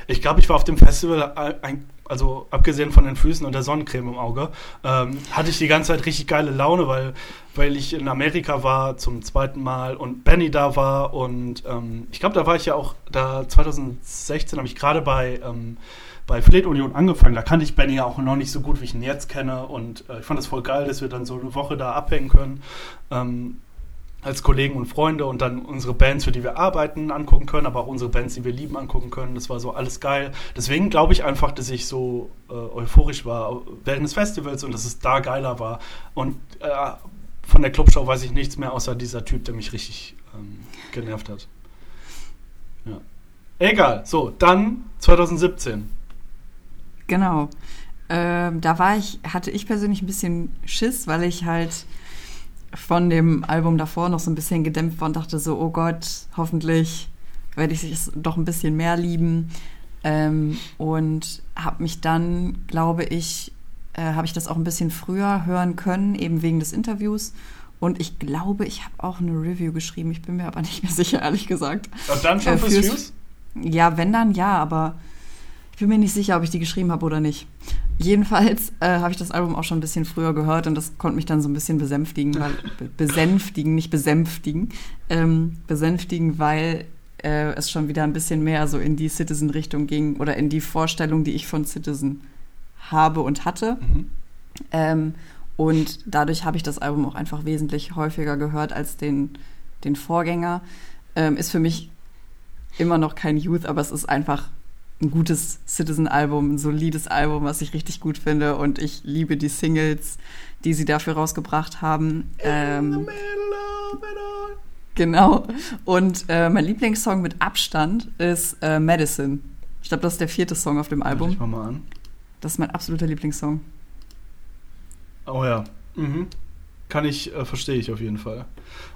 Ich glaube, ich war auf dem Festival, ein, also abgesehen von den Füßen und der Sonnencreme im Auge, ähm, hatte ich die ganze Zeit richtig geile Laune, weil, weil ich in Amerika war zum zweiten Mal und Benny da war und ähm, ich glaube, da war ich ja auch, da 2016 habe ich gerade bei, ähm, bei Fleet Union angefangen. Da kannte ich Benny ja auch noch nicht so gut, wie ich ihn jetzt kenne und äh, ich fand das voll geil, dass wir dann so eine Woche da abhängen können. Als Kollegen und Freunde und dann unsere Bands, für die wir arbeiten, angucken können, aber auch unsere Bands, die wir lieben, angucken können. Das war so alles geil. Deswegen glaube ich einfach, dass ich so äh, euphorisch war während des Festivals und dass es da geiler war. Und äh, von der Clubshow weiß ich nichts mehr, außer dieser Typ, der mich richtig ähm, genervt hat. Ja. Egal. So, dann 2017. Genau. Ähm, da war ich, hatte ich persönlich ein bisschen Schiss, weil ich halt von dem Album davor noch so ein bisschen gedämpft war und dachte so, oh Gott, hoffentlich werde ich es doch ein bisschen mehr lieben. Ähm, und habe mich dann, glaube ich, äh, habe ich das auch ein bisschen früher hören können, eben wegen des Interviews. Und ich glaube, ich habe auch eine Review geschrieben. Ich bin mir aber nicht mehr sicher, ehrlich gesagt. Und dann schon äh, fürs Views? Ja, wenn dann ja, aber ich bin mir nicht sicher, ob ich die geschrieben habe oder nicht. Jedenfalls äh, habe ich das Album auch schon ein bisschen früher gehört und das konnte mich dann so ein bisschen besänftigen, weil, besänftigen, nicht besänftigen, ähm, besänftigen, weil äh, es schon wieder ein bisschen mehr so in die Citizen-Richtung ging oder in die Vorstellung, die ich von Citizen habe und hatte. Mhm. Ähm, und dadurch habe ich das Album auch einfach wesentlich häufiger gehört als den, den Vorgänger. Ähm, ist für mich immer noch kein Youth, aber es ist einfach ein gutes Citizen-Album, ein solides Album, was ich richtig gut finde. Und ich liebe die Singles, die sie dafür rausgebracht haben. Ähm, genau. Und äh, mein Lieblingssong mit Abstand ist äh, Medicine. Ich glaube, das ist der vierte Song auf dem Album. Ich mal an. Das ist mein absoluter Lieblingssong. Oh ja. Mhm. kann ich, äh, verstehe ich auf jeden Fall.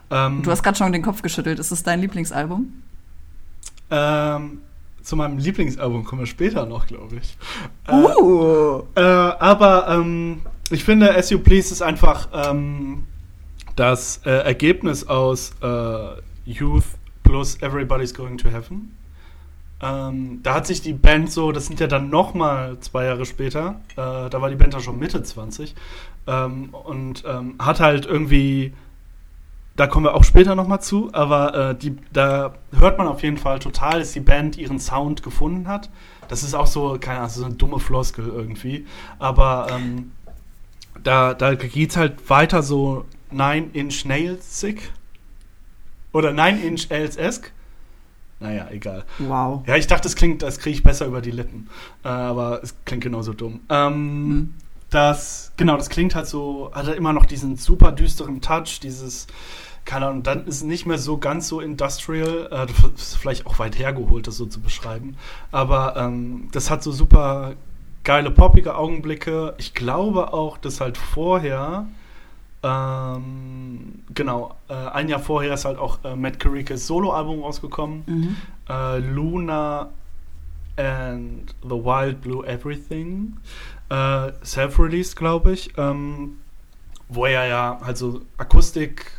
Ähm, du hast gerade schon den Kopf geschüttelt. Ist es dein Lieblingsalbum? Ähm, zu meinem Lieblingsalbum kommen wir später noch, glaube ich. Uh. Äh, äh, aber ähm, ich finde, As You Please ist einfach ähm, das äh, Ergebnis aus äh, Youth plus Everybody's Going to Heaven. Ähm, da hat sich die Band so, das sind ja dann nochmal zwei Jahre später, äh, da war die Band ja schon Mitte 20 ähm, und ähm, hat halt irgendwie, da kommen wir auch später nochmal zu, aber äh, die, da hört man auf jeden Fall total, dass die Band ihren Sound gefunden hat. Das ist auch so, keine Ahnung, so eine dumme Floskel irgendwie, aber ähm, da, da geht es halt weiter so Nine Inch Nails-sick oder Nine Inch Nails-esque naja, egal. Wow. Ja, ich dachte, das klingt, das kriege ich besser über die Lippen. Äh, aber es klingt genauso dumm. Ähm, mhm. Das, genau, das klingt halt so, hat er immer noch diesen super düsteren Touch, dieses, keine Ahnung, dann ist es nicht mehr so ganz so industrial. Äh, ist vielleicht auch weit hergeholt, das so zu beschreiben. Aber ähm, das hat so super geile, poppige Augenblicke. Ich glaube auch, dass halt vorher ähm, genau, äh, ein Jahr vorher ist halt auch äh, Matt Caricas Soloalbum rausgekommen. Mhm. Äh, Luna and the Wild Blue Everything. Äh, self-released, glaube ich. Ähm, wo er ja halt so Akustik,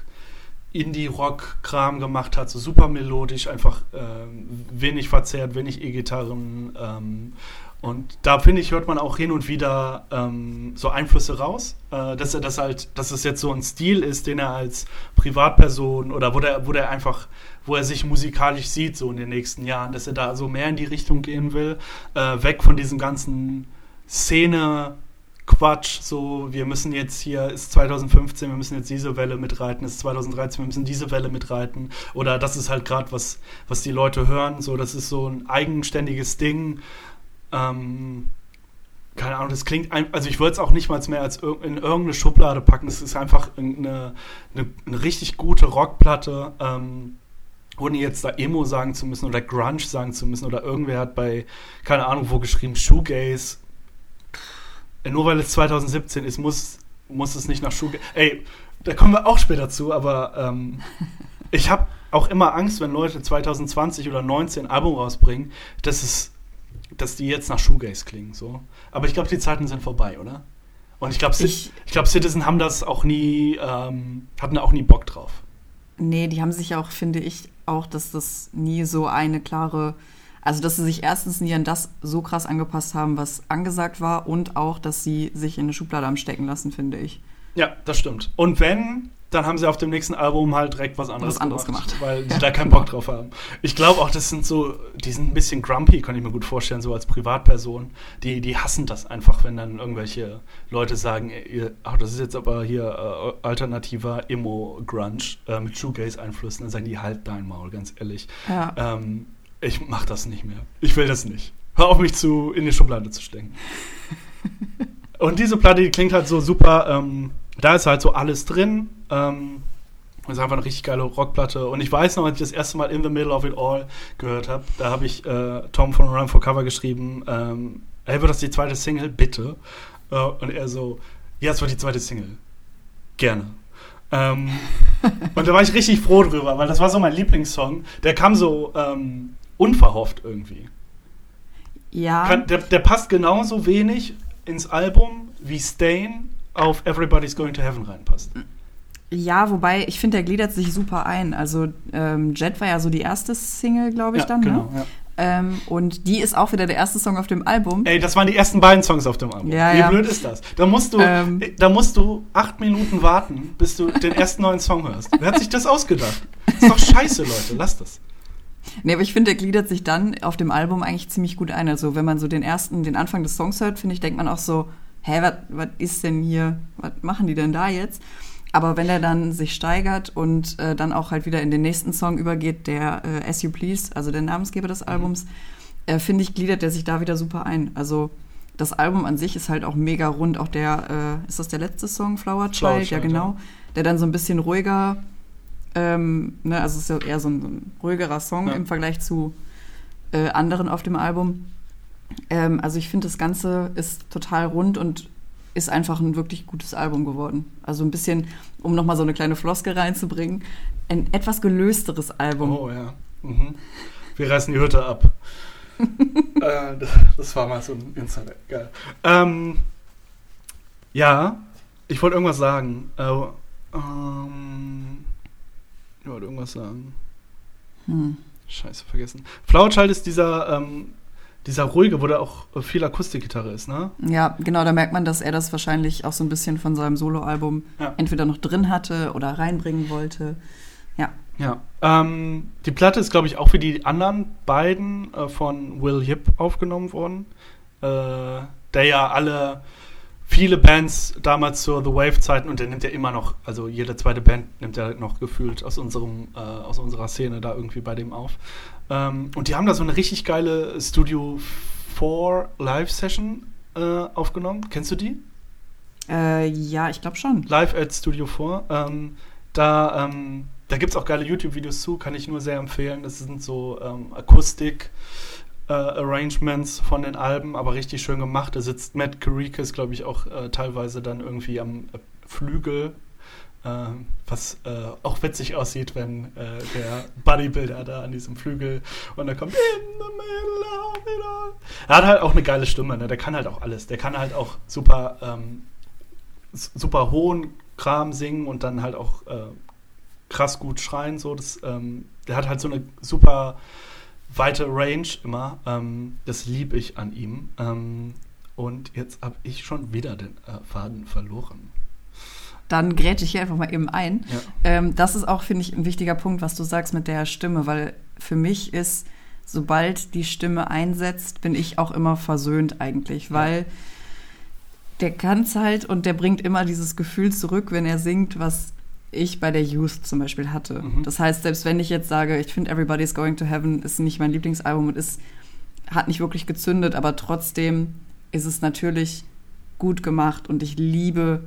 Indie-Rock-Kram gemacht hat, so super melodisch, einfach ähm, wenig verzerrt, wenig E-Gitarren. Ähm, und da finde ich, hört man auch hin und wieder ähm, so Einflüsse raus, äh, dass er das halt, dass es jetzt so ein Stil ist, den er als Privatperson oder wo der, wo der einfach, wo er sich musikalisch sieht, so in den nächsten Jahren, dass er da so mehr in die Richtung gehen will, äh, weg von diesem ganzen Szene. Quatsch, so wir müssen jetzt hier, ist 2015, wir müssen jetzt diese Welle mitreiten, ist 2013, wir müssen diese Welle mitreiten oder das ist halt gerade was, was die Leute hören, so das ist so ein eigenständiges Ding, ähm, keine Ahnung, das klingt, ein, also ich würde es auch nicht mal mehr als in irgendeine Schublade packen. Es ist einfach eine, eine, eine richtig gute Rockplatte, ähm, ohne jetzt da Emo sagen zu müssen oder Grunge sagen zu müssen oder irgendwer hat bei, keine Ahnung, wo geschrieben, Shoegaze. Nur weil es 2017 ist, muss, muss es nicht nach Shoegaze. Ey, da kommen wir auch später zu, aber ähm, ich habe auch immer Angst, wenn Leute 2020 oder 19 ein Album rausbringen, dass es dass die jetzt nach Shoegaze klingen. So. Aber ich glaube, die Zeiten sind vorbei, oder? Und ich glaube, ich, ich glaub, Citizen haben das auch nie, ähm, hatten auch nie Bock drauf. Nee, die haben sich auch, finde ich, auch, dass das nie so eine klare, also dass sie sich erstens nie an das so krass angepasst haben, was angesagt war und auch, dass sie sich in eine Schublade haben stecken lassen, finde ich. Ja, das stimmt. Und wenn, dann haben sie auf dem nächsten Album halt direkt was anderes, was anderes gemacht, gemacht, weil sie da keinen Bock drauf haben. Ich glaube auch, das sind so, die sind ein bisschen grumpy, kann ich mir gut vorstellen, so als Privatperson. Die, die hassen das einfach, wenn dann irgendwelche Leute sagen, ach, das ist jetzt aber hier äh, alternativer Emo-Grunge äh, mit Shoegaze-Einflüssen. Dann sagen die, halt dein Maul, ganz ehrlich. Ja. Ähm, ich mach das nicht mehr. Ich will das nicht. Hör auf, mich zu, in die Schublade zu stecken. Und diese Platte, die klingt halt so super, ähm, da ist halt so alles drin. Ähm, das ist einfach eine richtig geile Rockplatte. Und ich weiß noch, als ich das erste Mal In the Middle of It All gehört habe, da habe ich äh, Tom von Run for Cover geschrieben, ähm, hey, wird das die zweite Single? Bitte. Äh, und er so, ja, es wird die zweite Single. Gerne. Ähm, und da war ich richtig froh drüber, weil das war so mein Lieblingssong. Der kam so ähm, unverhofft irgendwie. Ja. Kann, der, der passt genauso wenig ins Album wie Stain auf Everybody's Going to Heaven reinpasst. Ja, wobei ich finde, der gliedert sich super ein. Also ähm, Jet war ja so die erste Single, glaube ich, ja, dann. Ne? Genau, ne? ja. Ähm, und die ist auch wieder der erste Song auf dem Album. Ey, das waren die ersten beiden Songs auf dem Album. Ja, Wie ja. blöd ist das? Da musst du, ähm, da musst du acht Minuten warten, bis du den ersten neuen Song hörst. Wer hat sich das ausgedacht? Das ist doch scheiße, Leute. Lass das. Nee, aber ich finde, der gliedert sich dann auf dem Album eigentlich ziemlich gut ein. Also, wenn man so den ersten, den Anfang des Songs hört, finde ich, denkt man auch so, hä, was ist denn hier, was machen die denn da jetzt? Aber wenn er dann sich steigert und äh, dann auch halt wieder in den nächsten Song übergeht, der äh, As You Please, also der Namensgeber des mhm. Albums, äh, finde ich, gliedert er sich da wieder super ein. Also das Album an sich ist halt auch mega rund. Auch der, äh, ist das der letzte Song, Flower Child? Flower Child ja, genau. Ja. Der dann so ein bisschen ruhiger, ähm, ne, also es ist ja eher so ein, so ein ruhigerer Song ja. im Vergleich zu äh, anderen auf dem Album. Ähm, also ich finde, das Ganze ist total rund und ist einfach ein wirklich gutes Album geworden. Also ein bisschen, um nochmal so eine kleine Floske reinzubringen, ein etwas gelösteres Album. Oh ja. Mhm. Wir reißen die Hütte ab. äh, das war mal so ein Insider. Geil. Ähm, ja, ich wollte irgendwas sagen. Äh, ähm, ich wollte irgendwas sagen. Hm. Scheiße, vergessen. Flower Child ist dieser, ähm, dieser ruhige, wo da auch viel Akustikgitarre ist, ne? Ja, genau, da merkt man, dass er das wahrscheinlich auch so ein bisschen von seinem Soloalbum ja. entweder noch drin hatte oder reinbringen wollte. Ja. Ja. Ähm, die Platte ist, glaube ich, auch wie die anderen beiden äh, von Will Yip aufgenommen worden. Äh, der ja alle viele Bands damals zur The Wave-Zeiten und der nimmt ja immer noch, also jede zweite Band nimmt ja noch gefühlt aus unserem, äh, aus unserer Szene da irgendwie bei dem auf. Ähm, und die haben da so eine richtig geile Studio 4 Live-Session äh, aufgenommen. Kennst du die? Äh, ja, ich glaube schon. Live at Studio 4. Ähm, da ähm, da gibt es auch geile YouTube-Videos zu, kann ich nur sehr empfehlen. Das sind so ähm, Akustik- äh, Arrangements von den Alben, aber richtig schön gemacht. Da sitzt Matt Caricas, glaube ich, auch äh, teilweise dann irgendwie am äh, Flügel, äh, was äh, auch witzig aussieht, wenn äh, der Bodybuilder da an diesem Flügel und da kommt In the middle of it all. Er hat halt auch eine geile Stimme, ne? der kann halt auch alles. Der kann halt auch super, ähm, super hohen Kram singen und dann halt auch krass gut schreien. So. Das, ähm, der hat halt so eine super weite Range immer. Ähm, das liebe ich an ihm. Ähm, und jetzt habe ich schon wieder den äh, Faden verloren. Dann gräte ich hier einfach mal eben ein. Ja. Ähm, das ist auch, finde ich, ein wichtiger Punkt, was du sagst mit der Stimme, weil für mich ist, sobald die Stimme einsetzt, bin ich auch immer versöhnt eigentlich, weil der kann es halt und der bringt immer dieses Gefühl zurück, wenn er singt, was ich bei der Youth zum Beispiel hatte. Mhm. Das heißt, selbst wenn ich jetzt sage, ich finde Everybody's Going to Heaven ist nicht mein Lieblingsalbum und ist, hat nicht wirklich gezündet, aber trotzdem ist es natürlich gut gemacht und ich liebe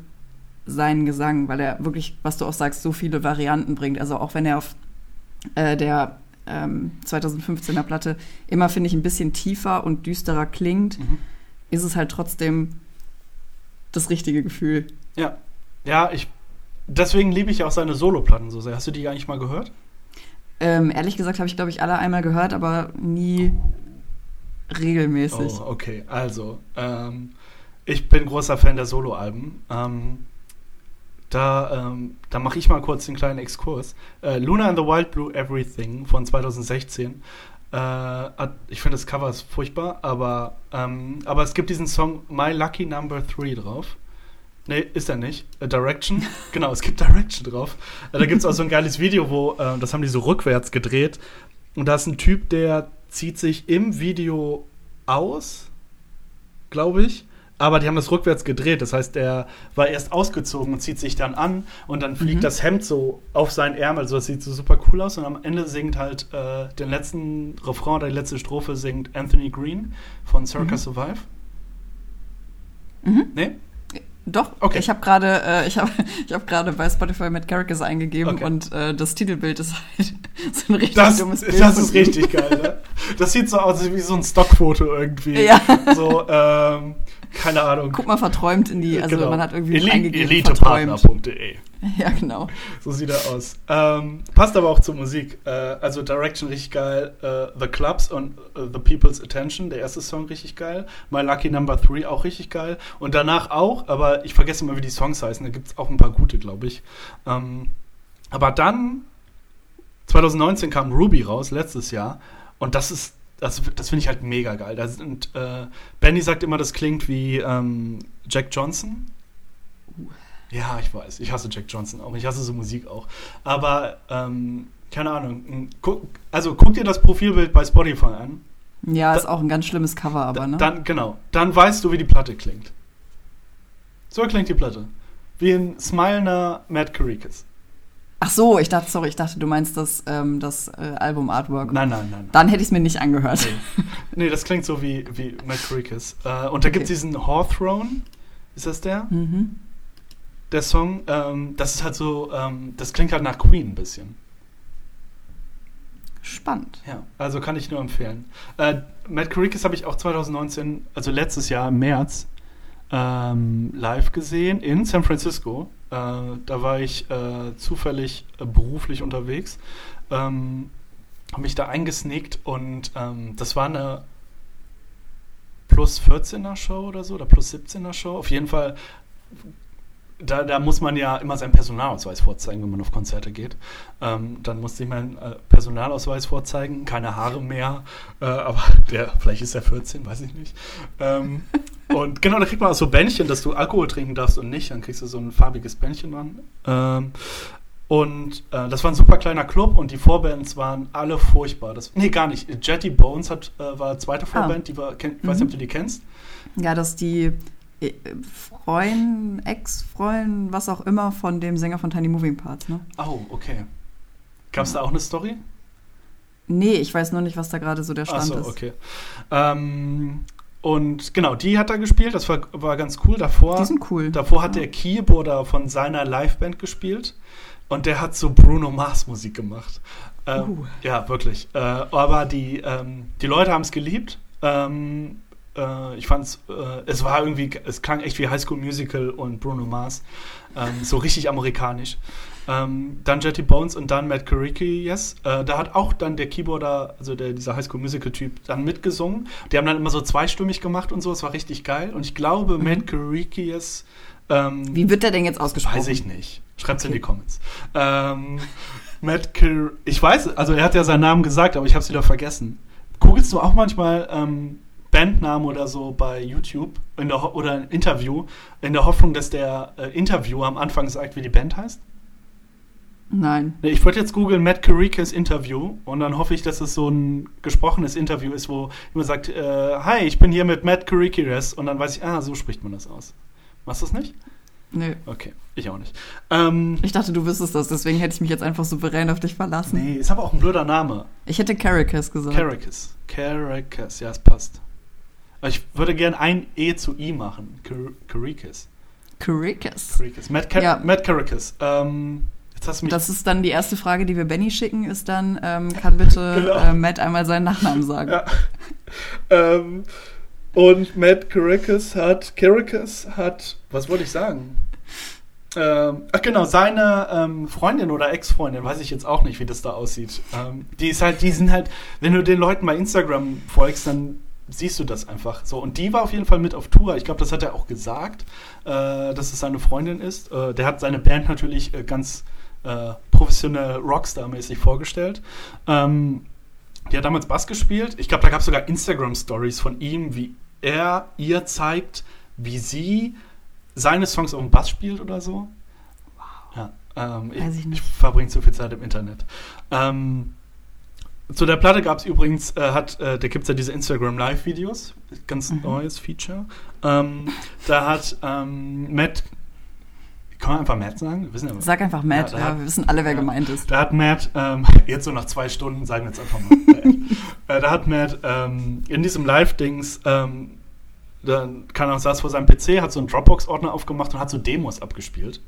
seinen Gesang, weil er wirklich, was du auch sagst, so viele Varianten bringt. Also auch wenn er auf äh, der ähm, 2015er Platte immer, finde ich, ein bisschen tiefer und düsterer klingt, mhm. ist es halt trotzdem das richtige Gefühl. Ja, ja, ich Deswegen liebe ich auch seine Soloplatten so sehr. Hast du die eigentlich mal gehört? Ähm, ehrlich gesagt habe ich, glaube ich, alle einmal gehört, aber nie regelmäßig. Oh, okay. Also, ähm, ich bin großer Fan der Soloalben. Ähm, da ähm, da mache ich mal kurz den kleinen Exkurs. Äh, Luna and the Wild Blue Everything von 2016. Äh, ich finde das Cover ist furchtbar, aber, ähm, aber es gibt diesen Song My Lucky Number 3 drauf. Nee, ist er nicht. A Direction. genau, es gibt Direction drauf. Äh, da gibt es auch so ein geiles Video, wo, äh, das haben die so rückwärts gedreht. Und da ist ein Typ, der zieht sich im Video aus, glaube ich. Aber die haben das rückwärts gedreht. Das heißt, er war erst ausgezogen und zieht sich dann an und dann fliegt mhm. das Hemd so auf seinen Ärmel. Also das sieht so super cool aus. Und am Ende singt halt äh, den letzten Refrain oder die letzte Strophe singt Anthony Green von Circa mhm. Survive. Mhm. Nee? Doch, okay. Ich habe gerade äh, ich habe ich gerade bei Spotify Matt Carrickes eingegeben okay. und äh, das Titelbild ist halt so ein richtig das, dummes Bild. Das ist richtig geil, ne? Das sieht so aus wie so ein Stockfoto irgendwie. Ja. So, ähm, keine Ahnung. Guck mal verträumt in die, also genau. man hat irgendwie Eli eingegeben Elitepartner.de. Ja, genau. So sieht er aus. Ähm, passt aber auch zur Musik. Äh, also Direction richtig geil. Äh, The Clubs und uh, The People's Attention, der erste Song richtig geil. My Lucky Number 3 auch richtig geil. Und danach auch, aber ich vergesse immer, wie die Songs heißen. Da gibt es auch ein paar gute, glaube ich. Ähm, aber dann, 2019 kam Ruby raus, letztes Jahr. Und das ist das, das finde ich halt mega geil. Da sind, äh, Benny sagt immer, das klingt wie ähm, Jack Johnson. Uh. Ja, ich weiß. Ich hasse Jack Johnson auch. Ich hasse so Musik auch. Aber, ähm, keine Ahnung. Guck, also guck dir das Profilbild bei Spotify an. Ja, da, ist auch ein ganz schlimmes Cover, aber, ne? Dann, genau. Dann weißt du, wie die Platte klingt. So klingt die Platte. Wie ein smilender Matt Caricas. Ach so, ich dachte, sorry, ich dachte, du meinst das, ähm, das äh, Album-Artwork. Nein, nein, nein. Dann hätte ich es mir nicht angehört. Nee. nee, das klingt so wie, wie Matt Caricas. Äh, und da okay. gibt es diesen Hawthorne. Ist das der? Mhm der Song. Ähm, das ist halt so, ähm, das klingt halt nach Queen ein bisschen. Spannend. Ja, also kann ich nur empfehlen. Äh, Matt Caricas habe ich auch 2019, also letztes Jahr im März, ähm, live gesehen in San Francisco. Äh, da war ich äh, zufällig äh, beruflich unterwegs. Ähm, habe mich da eingesneakt und ähm, das war eine plus 14er Show oder so oder plus 17er Show. Auf jeden Fall da, da, muss man ja immer seinen Personalausweis vorzeigen, wenn man auf Konzerte geht. Ähm, dann musste ich meinen äh, Personalausweis vorzeigen, keine Haare mehr, äh, aber der, vielleicht ist er 14, weiß ich nicht. Ähm, und genau, da kriegt man auch so Bändchen, dass du Alkohol trinken darfst und nicht, dann kriegst du so ein farbiges Bändchen dran. Ähm, und äh, das war ein super kleiner Club und die Vorbands waren alle furchtbar. Das, nee, gar nicht. Jetty Bones hat, äh, war zweite ah. Vorband, ah. die war, kenn, ich weiß nicht, ob du die kennst. Ja, das ist die Freund, Ex-Freund, was auch immer von dem Sänger von Tiny Moving Parts, ne? Oh, okay. Gab es ja. da auch eine Story? Nee, ich weiß nur nicht, was da gerade so der Stand so, ist. okay. Ähm, und genau, die hat da gespielt, das war, war ganz cool. Davor, die sind cool. Davor hat ja. der Keyboarder von seiner Liveband gespielt und der hat so Bruno Mars Musik gemacht. Ähm, uh. Ja, wirklich. Äh, aber die, ähm, die Leute haben es geliebt. Ähm, äh, ich fand's, äh, es war irgendwie, es klang echt wie High School Musical und Bruno Mars. Ähm, so richtig amerikanisch. Ähm, dann Jetty Bones und dann Matt Caricki, yes. Äh, da hat auch dann der Keyboarder, also der, dieser High School Musical Typ, dann mitgesungen. Die haben dann immer so zweistimmig gemacht und so, es war richtig geil. Und ich glaube, mhm. Matt Caricki, yes. Ähm, Wie wird der denn jetzt ausgesprochen? Weiß ich nicht. Schreibt's okay. in die Comments. Ähm, Matt Car ich weiß, also er hat ja seinen Namen gesagt, aber ich habe es wieder vergessen. Googlest du auch manchmal ähm, Bandnamen oder so bei YouTube in der, oder ein Interview, in der Hoffnung, dass der äh, Interviewer am Anfang sagt, wie die Band heißt? Nein. Nee, ich wollte jetzt googeln Matt Caricas Interview und dann hoffe ich, dass es so ein gesprochenes Interview ist, wo jemand sagt, äh, hi, ich bin hier mit Matt Caricas und dann weiß ich, ah, so spricht man das aus. Machst du das nicht? Nö. Okay, ich auch nicht. Ähm, ich dachte, du wüsstest das, deswegen hätte ich mich jetzt einfach souverän auf dich verlassen. Nee, ist aber auch ein blöder Name. Ich hätte Caracas gesagt. Caracas. Caracas, ja, es passt. Ich würde gerne ein E zu I machen. Caracas. Caracas. Caracas. Matt, Car ja. Matt Caracas. Ähm, das ist dann die erste Frage, die wir Benny schicken, ist dann, ähm, kann bitte genau. äh, Matt einmal seinen Nachnamen sagen. Ja. ähm, und Matt Caracas hat, Caracas hat, was wollte ich sagen? Ähm, ach genau, seine ähm, Freundin oder Ex-Freundin, weiß ich jetzt auch nicht, wie das da aussieht. Ähm, die ist halt, die sind halt, wenn du den Leuten bei Instagram folgst, dann siehst du das einfach so. Und die war auf jeden Fall mit auf Tour. Ich glaube, das hat er auch gesagt, äh, dass es seine Freundin ist. Äh, der hat seine Band natürlich äh, ganz äh, professionell Rockstar-mäßig vorgestellt. Ähm, die hat damals Bass gespielt. Ich glaube, da gab es sogar Instagram-Stories von ihm, wie er ihr zeigt, wie sie seine Songs auf dem Bass spielt oder so. Wow. Ja, ähm, ich, ich, ich verbringe zu viel Zeit im Internet. Ähm, zu der Platte gab es übrigens, äh, hat, äh, da gibt es ja diese Instagram Live-Videos, ganz mhm. neues Feature. Ähm, da hat ähm, Matt, kann man einfach Matt sagen? Wir wissen ja, Sag einfach Matt, ja, ja hat, wir wissen alle, wer ja, gemeint ist. Da hat Matt, ähm, jetzt so nach zwei Stunden, sagen wir jetzt einfach mal, äh, da hat Matt ähm, in diesem Live-Dings, ähm, dann kann er saß vor seinem PC, hat so einen Dropbox-Ordner aufgemacht und hat so Demos abgespielt.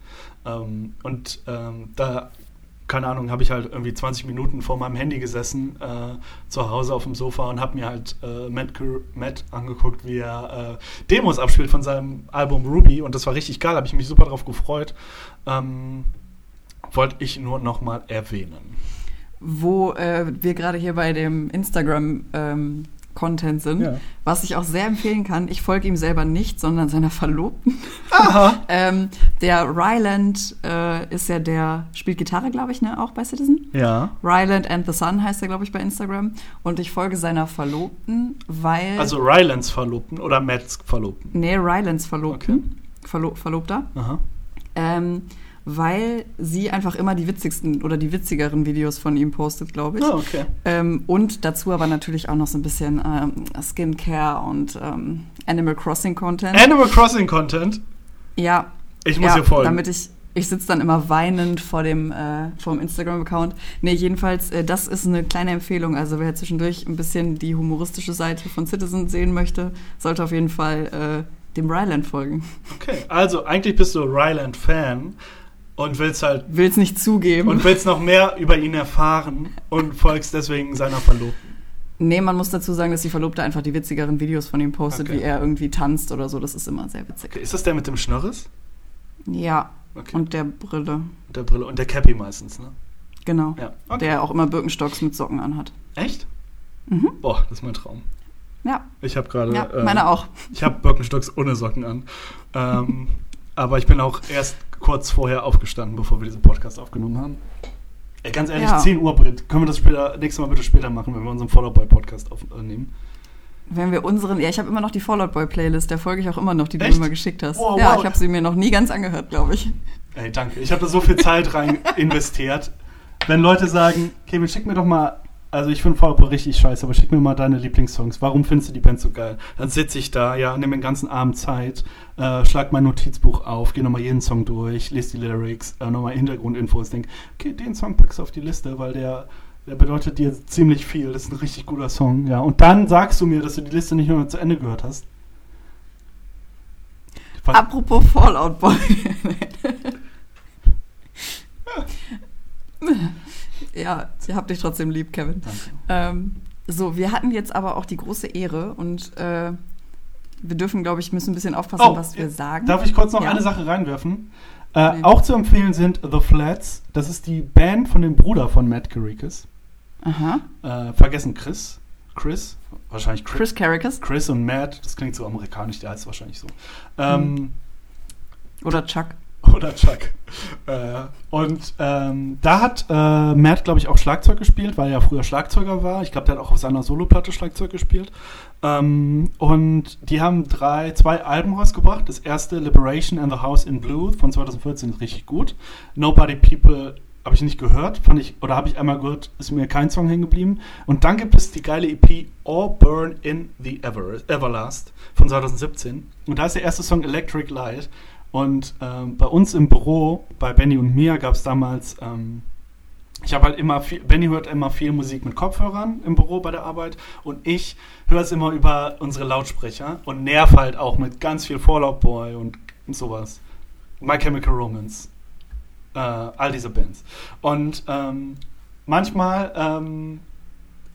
Ähm, und ähm, da keine Ahnung, habe ich halt irgendwie 20 Minuten vor meinem Handy gesessen, äh, zu Hause auf dem Sofa und habe mir halt äh, Matt, Matt, angeguckt, wie er äh, Demos abspielt von seinem Album Ruby und das war richtig geil, habe ich mich super drauf gefreut. Ähm, Wollte ich nur nochmal erwähnen. Wo äh, wir gerade hier bei dem Instagram ähm, Content sind, ja. was ich auch sehr empfehlen kann. Ich folge ihm selber nicht, sondern seiner Verlobten. Aha. ähm, der Ryland äh, ist ja der, spielt Gitarre, glaube ich, ne, auch bei Citizen. Ja. Ryland and the Sun heißt er, glaube ich, bei Instagram. Und ich folge seiner Verlobten, weil. Also Rylands Verlobten oder Matts Verlobten? Nee, Rylands Verlobten. Okay. Verlo Verlobter. Aha. Ähm, weil sie einfach immer die witzigsten oder die witzigeren Videos von ihm postet, glaube ich. Oh, okay. Ähm, und dazu aber natürlich auch noch so ein bisschen ähm, Skincare und ähm, Animal Crossing Content. Animal Crossing Content? Ja. Ich muss ja, hier folgen. Damit ich, ich sitze dann immer weinend vor dem, äh, vor dem Instagram-Account. Nee, jedenfalls, äh, das ist eine kleine Empfehlung. Also wer zwischendurch ein bisschen die humoristische Seite von Citizen sehen möchte, sollte auf jeden Fall äh, dem Ryland folgen. Okay, also eigentlich bist du Ryland-Fan. Und willst halt. Willst nicht zugeben. Und willst noch mehr über ihn erfahren und folgst deswegen seiner Verlobten. Nee, man muss dazu sagen, dass die Verlobte einfach die witzigeren Videos von ihm postet, okay. wie er irgendwie tanzt oder so. Das ist immer sehr witzig. Okay. Ist das der mit dem Schnörres? Ja. Okay. Und der Brille. Und der Brille und der Cappy meistens, ne? Genau. Ja. Okay. Der auch immer Birkenstocks mit Socken anhat. Echt? Mhm. Boah, das ist mein Traum. Ja. Ich habe gerade. Ja, meine äh, auch. Ich habe Birkenstocks ohne Socken an. Ähm, aber ich bin auch erst kurz vorher aufgestanden, bevor wir diesen Podcast aufgenommen haben. Ey, ganz ehrlich, ja. 10 Uhr, Brit. Können wir das später, nächstes Mal bitte später machen, wenn wir unseren Fallout Boy Podcast aufnehmen? Wenn wir unseren, ja, ich habe immer noch die Fallout Boy Playlist, der folge ich auch immer noch, die Echt? du mir geschickt hast. Wow, ja, wow. ich habe sie mir noch nie ganz angehört, glaube ich. Ey, danke. Ich habe da so viel Zeit rein investiert. Wenn Leute sagen, Kevin, schick mir doch mal also ich finde Fallout Boy richtig scheiße, aber schick mir mal deine Lieblingssongs. Warum findest du die Band so geil? Dann sitze ich da, ja, nehme den ganzen Abend Zeit, äh, schlag mein Notizbuch auf, gehe nochmal jeden Song durch, lese die Lyrics, äh, nochmal Hintergrundinfos, denke, okay, den Song packst du auf die Liste, weil der, der bedeutet dir ziemlich viel. Das ist ein richtig guter Song, ja. Und dann sagst du mir, dass du die Liste nicht nur zu Ende gehört hast. Apropos Fallout Boy. ja, ich hab dich trotzdem lieb, Kevin. Ähm, so, wir hatten jetzt aber auch die große Ehre und äh, wir dürfen, glaube ich, müssen ein bisschen aufpassen, oh, was wir sagen. Darf ich kurz noch ja. eine Sache reinwerfen? Äh, nee. Auch zu empfehlen sind The Flats. Das ist die Band von dem Bruder von Matt Caricus. Aha. Äh, vergessen Chris. Chris? Wahrscheinlich Chris. Chris Caricus. Chris und Matt. Das klingt so amerikanisch, der heißt wahrscheinlich so. Ähm, hm. Oder Chuck. Oder Chuck. Äh, und ähm, da hat äh, Matt, glaube ich, auch Schlagzeug gespielt, weil er früher Schlagzeuger war. Ich glaube, der hat auch auf seiner Soloplatte Schlagzeug gespielt. Ähm, und die haben drei, zwei Alben rausgebracht. Das erste, Liberation and the House in Blue von 2014, ist richtig gut. Nobody People habe ich nicht gehört, fand ich, oder habe ich einmal gehört, ist mir kein Song hängen geblieben. Und dann gibt es die geile EP All Burn in the Ever, Everlast von 2017. Und da ist der erste Song Electric Light. Und ähm, bei uns im Büro, bei Benny und mir, gab es damals, ähm, ich habe halt immer viel, Benny hört immer viel Musik mit Kopfhörern im Büro bei der Arbeit und ich höre es immer über unsere Lautsprecher und nerv halt auch mit ganz viel Fallout Boy und, sowas. My Chemical Romance. Äh, all diese Bands. Und ähm, manchmal ähm,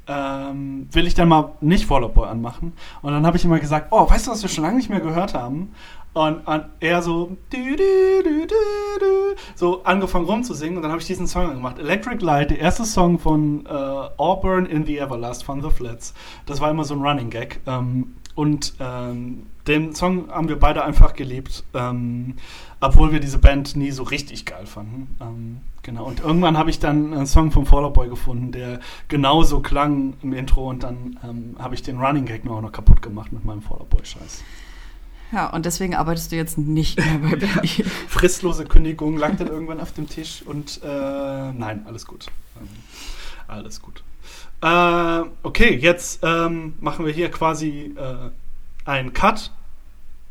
ähm, will ich dann mal nicht Fallout Boy anmachen. Und dann habe ich immer gesagt, oh, weißt du, was wir schon lange nicht mehr gehört haben? Und, und er so, du, du, du, so angefangen rumzusingen und dann habe ich diesen Song gemacht. Electric Light, der erste Song von äh, Auburn in the Everlast von The Flats. Das war immer so ein Running Gag. Ähm, und ähm, den Song haben wir beide einfach geliebt, ähm, obwohl wir diese Band nie so richtig geil fanden. Ähm, genau. Und irgendwann habe ich dann einen Song vom Fallout Boy gefunden, der genauso klang im Intro und dann ähm, habe ich den Running Gag nur auch noch kaputt gemacht mit meinem Fallout Boy Scheiß. Ja, und deswegen arbeitest du jetzt nicht mehr bei Benny. Fristlose Kündigung lag dann irgendwann auf dem Tisch und äh, nein, alles gut. Ähm, alles gut. Äh, okay, jetzt ähm, machen wir hier quasi äh, einen Cut.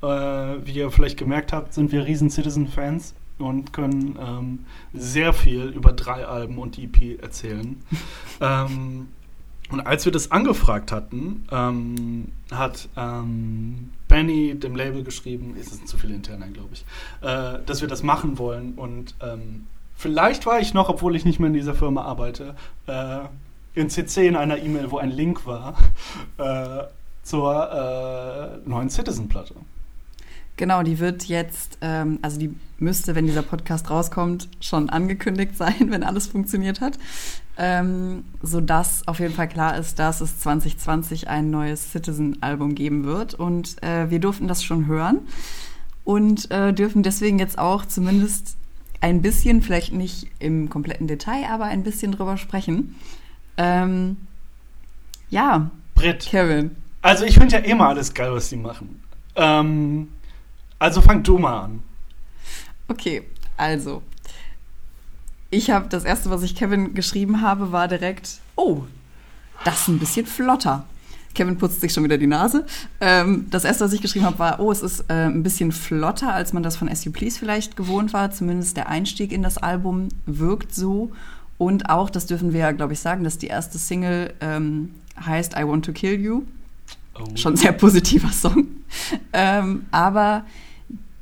Äh, wie ihr vielleicht gemerkt habt, sind wir riesen Citizen-Fans und können ähm, sehr viel über drei Alben und die EP erzählen. ähm, und als wir das angefragt hatten, ähm, hat ähm, Benny dem Label geschrieben, es sind zu viele interne, glaube ich, äh, dass wir das machen wollen. Und ähm, vielleicht war ich noch, obwohl ich nicht mehr in dieser Firma arbeite, äh, in CC in einer E-Mail, wo ein Link war äh, zur äh, neuen Citizen-Platte. Genau, die wird jetzt, ähm, also die müsste, wenn dieser Podcast rauskommt, schon angekündigt sein, wenn alles funktioniert hat. Ähm, sodass auf jeden Fall klar ist, dass es 2020 ein neues Citizen-Album geben wird. Und äh, wir durften das schon hören und äh, dürfen deswegen jetzt auch zumindest ein bisschen, vielleicht nicht im kompletten Detail, aber ein bisschen drüber sprechen. Ähm, ja, Britt. Kevin. Also ich finde ja immer alles geil, was sie machen. Ähm, also fang du mal an. Okay, also. Ich habe das erste, was ich Kevin geschrieben habe, war direkt, oh, das ist ein bisschen flotter. Kevin putzt sich schon wieder die Nase. Ähm, das erste, was ich geschrieben habe, war, oh, es ist äh, ein bisschen flotter, als man das von You Please vielleicht gewohnt war. Zumindest der Einstieg in das Album wirkt so. Und auch, das dürfen wir ja, glaube ich, sagen, dass die erste Single ähm, heißt I Want to Kill You. Oh. Schon sehr positiver Song. ähm, aber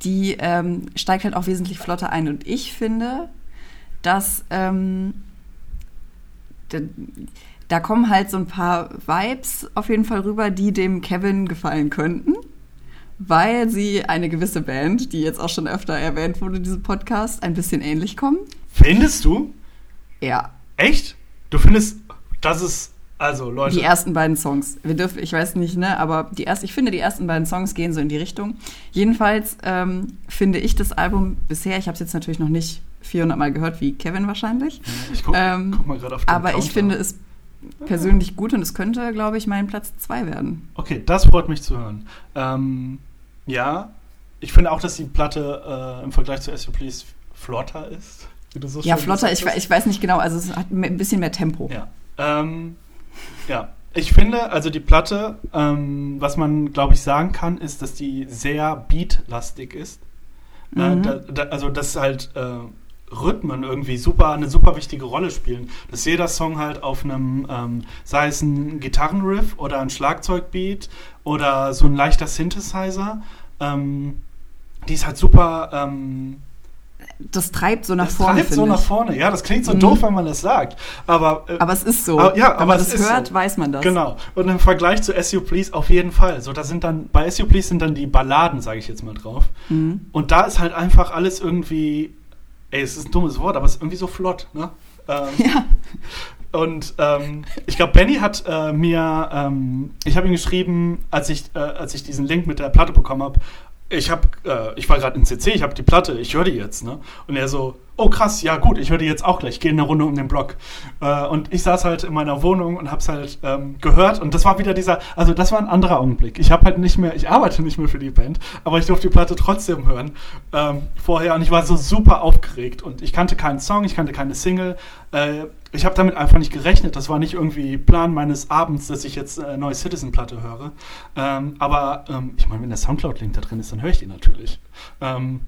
die ähm, steigt halt auch wesentlich flotter ein. Und ich finde, dass ähm, da kommen halt so ein paar Vibes auf jeden Fall rüber, die dem Kevin gefallen könnten, weil sie eine gewisse Band, die jetzt auch schon öfter erwähnt wurde in diesem Podcast, ein bisschen ähnlich kommen. Findest du? Ja. Echt? Du findest, dass es also, Leute. Die ersten beiden Songs. Wir dürfen, ich weiß nicht, ne, aber die erst, ich finde, die ersten beiden Songs gehen so in die Richtung. Jedenfalls ähm, finde ich das Album bisher, ich habe es jetzt natürlich noch nicht 400 Mal gehört, wie Kevin wahrscheinlich. Ich guck, ähm, guck mal gerade auf den Aber Counter. ich finde es persönlich gut und es könnte, glaube ich, mein Platz 2 werden. Okay, das freut mich zu hören. Ähm, ja, ich finde auch, dass die Platte äh, im Vergleich zu You Please flotter ist. So ja, flotter, ich, ich, weiß nicht genau, also es hat ein bisschen mehr Tempo. Ja. Ähm, ja, ich finde, also die Platte, ähm, was man, glaube ich, sagen kann, ist, dass die sehr beatlastig ist. Äh, mhm. Äh, da, da, also, dass halt äh, Rhythmen irgendwie super, eine super wichtige Rolle spielen. Dass jeder Song halt auf einem, ähm, sei es ein Gitarrenriff oder ein Schlagzeugbeat oder so ein leichter Synthesizer, ähm, die ist halt super ähm, das treibt so nach das vorne. Das treibt so nach vorne, ja, das klingt so mhm. doof, wenn man das sagt. Aber, äh, aber es ist so. Aber, ja, aber wenn man das hört, so. weiß man das. Genau. Und im Vergleich zu SU Please auf jeden Fall. So, da sind dann, bei SU Please sind dann die Balladen, sage ich jetzt mal drauf. Mhm. Und da ist halt einfach alles irgendwie, ey, es ist ein dummes Wort, aber es ist irgendwie so flott, ne? Ähm, ja. Und ähm, ich glaube, Benny hat äh, mir, ähm, ich habe ihm geschrieben, als ich, äh, als ich diesen Link mit der Platte bekommen habe, ich habe, äh, ich war gerade in CC, ich habe die Platte, ich höre die jetzt, ne? Und er so, oh krass, ja gut, ich höre die jetzt auch gleich, gehe eine Runde um den Block. Äh, und ich saß halt in meiner Wohnung und habe es halt ähm, gehört und das war wieder dieser, also das war ein anderer Augenblick. Ich habe halt nicht mehr, ich arbeite nicht mehr für die Band, aber ich durfte die Platte trotzdem hören ähm, vorher und ich war so super aufgeregt und ich kannte keinen Song, ich kannte keine Single. Äh, ich habe damit einfach nicht gerechnet. Das war nicht irgendwie Plan meines Abends, dass ich jetzt äh, neue Citizen-Platte höre. Ähm, aber ähm, ich meine, wenn der Soundcloud-Link da drin ist, dann höre ich die natürlich. Ähm,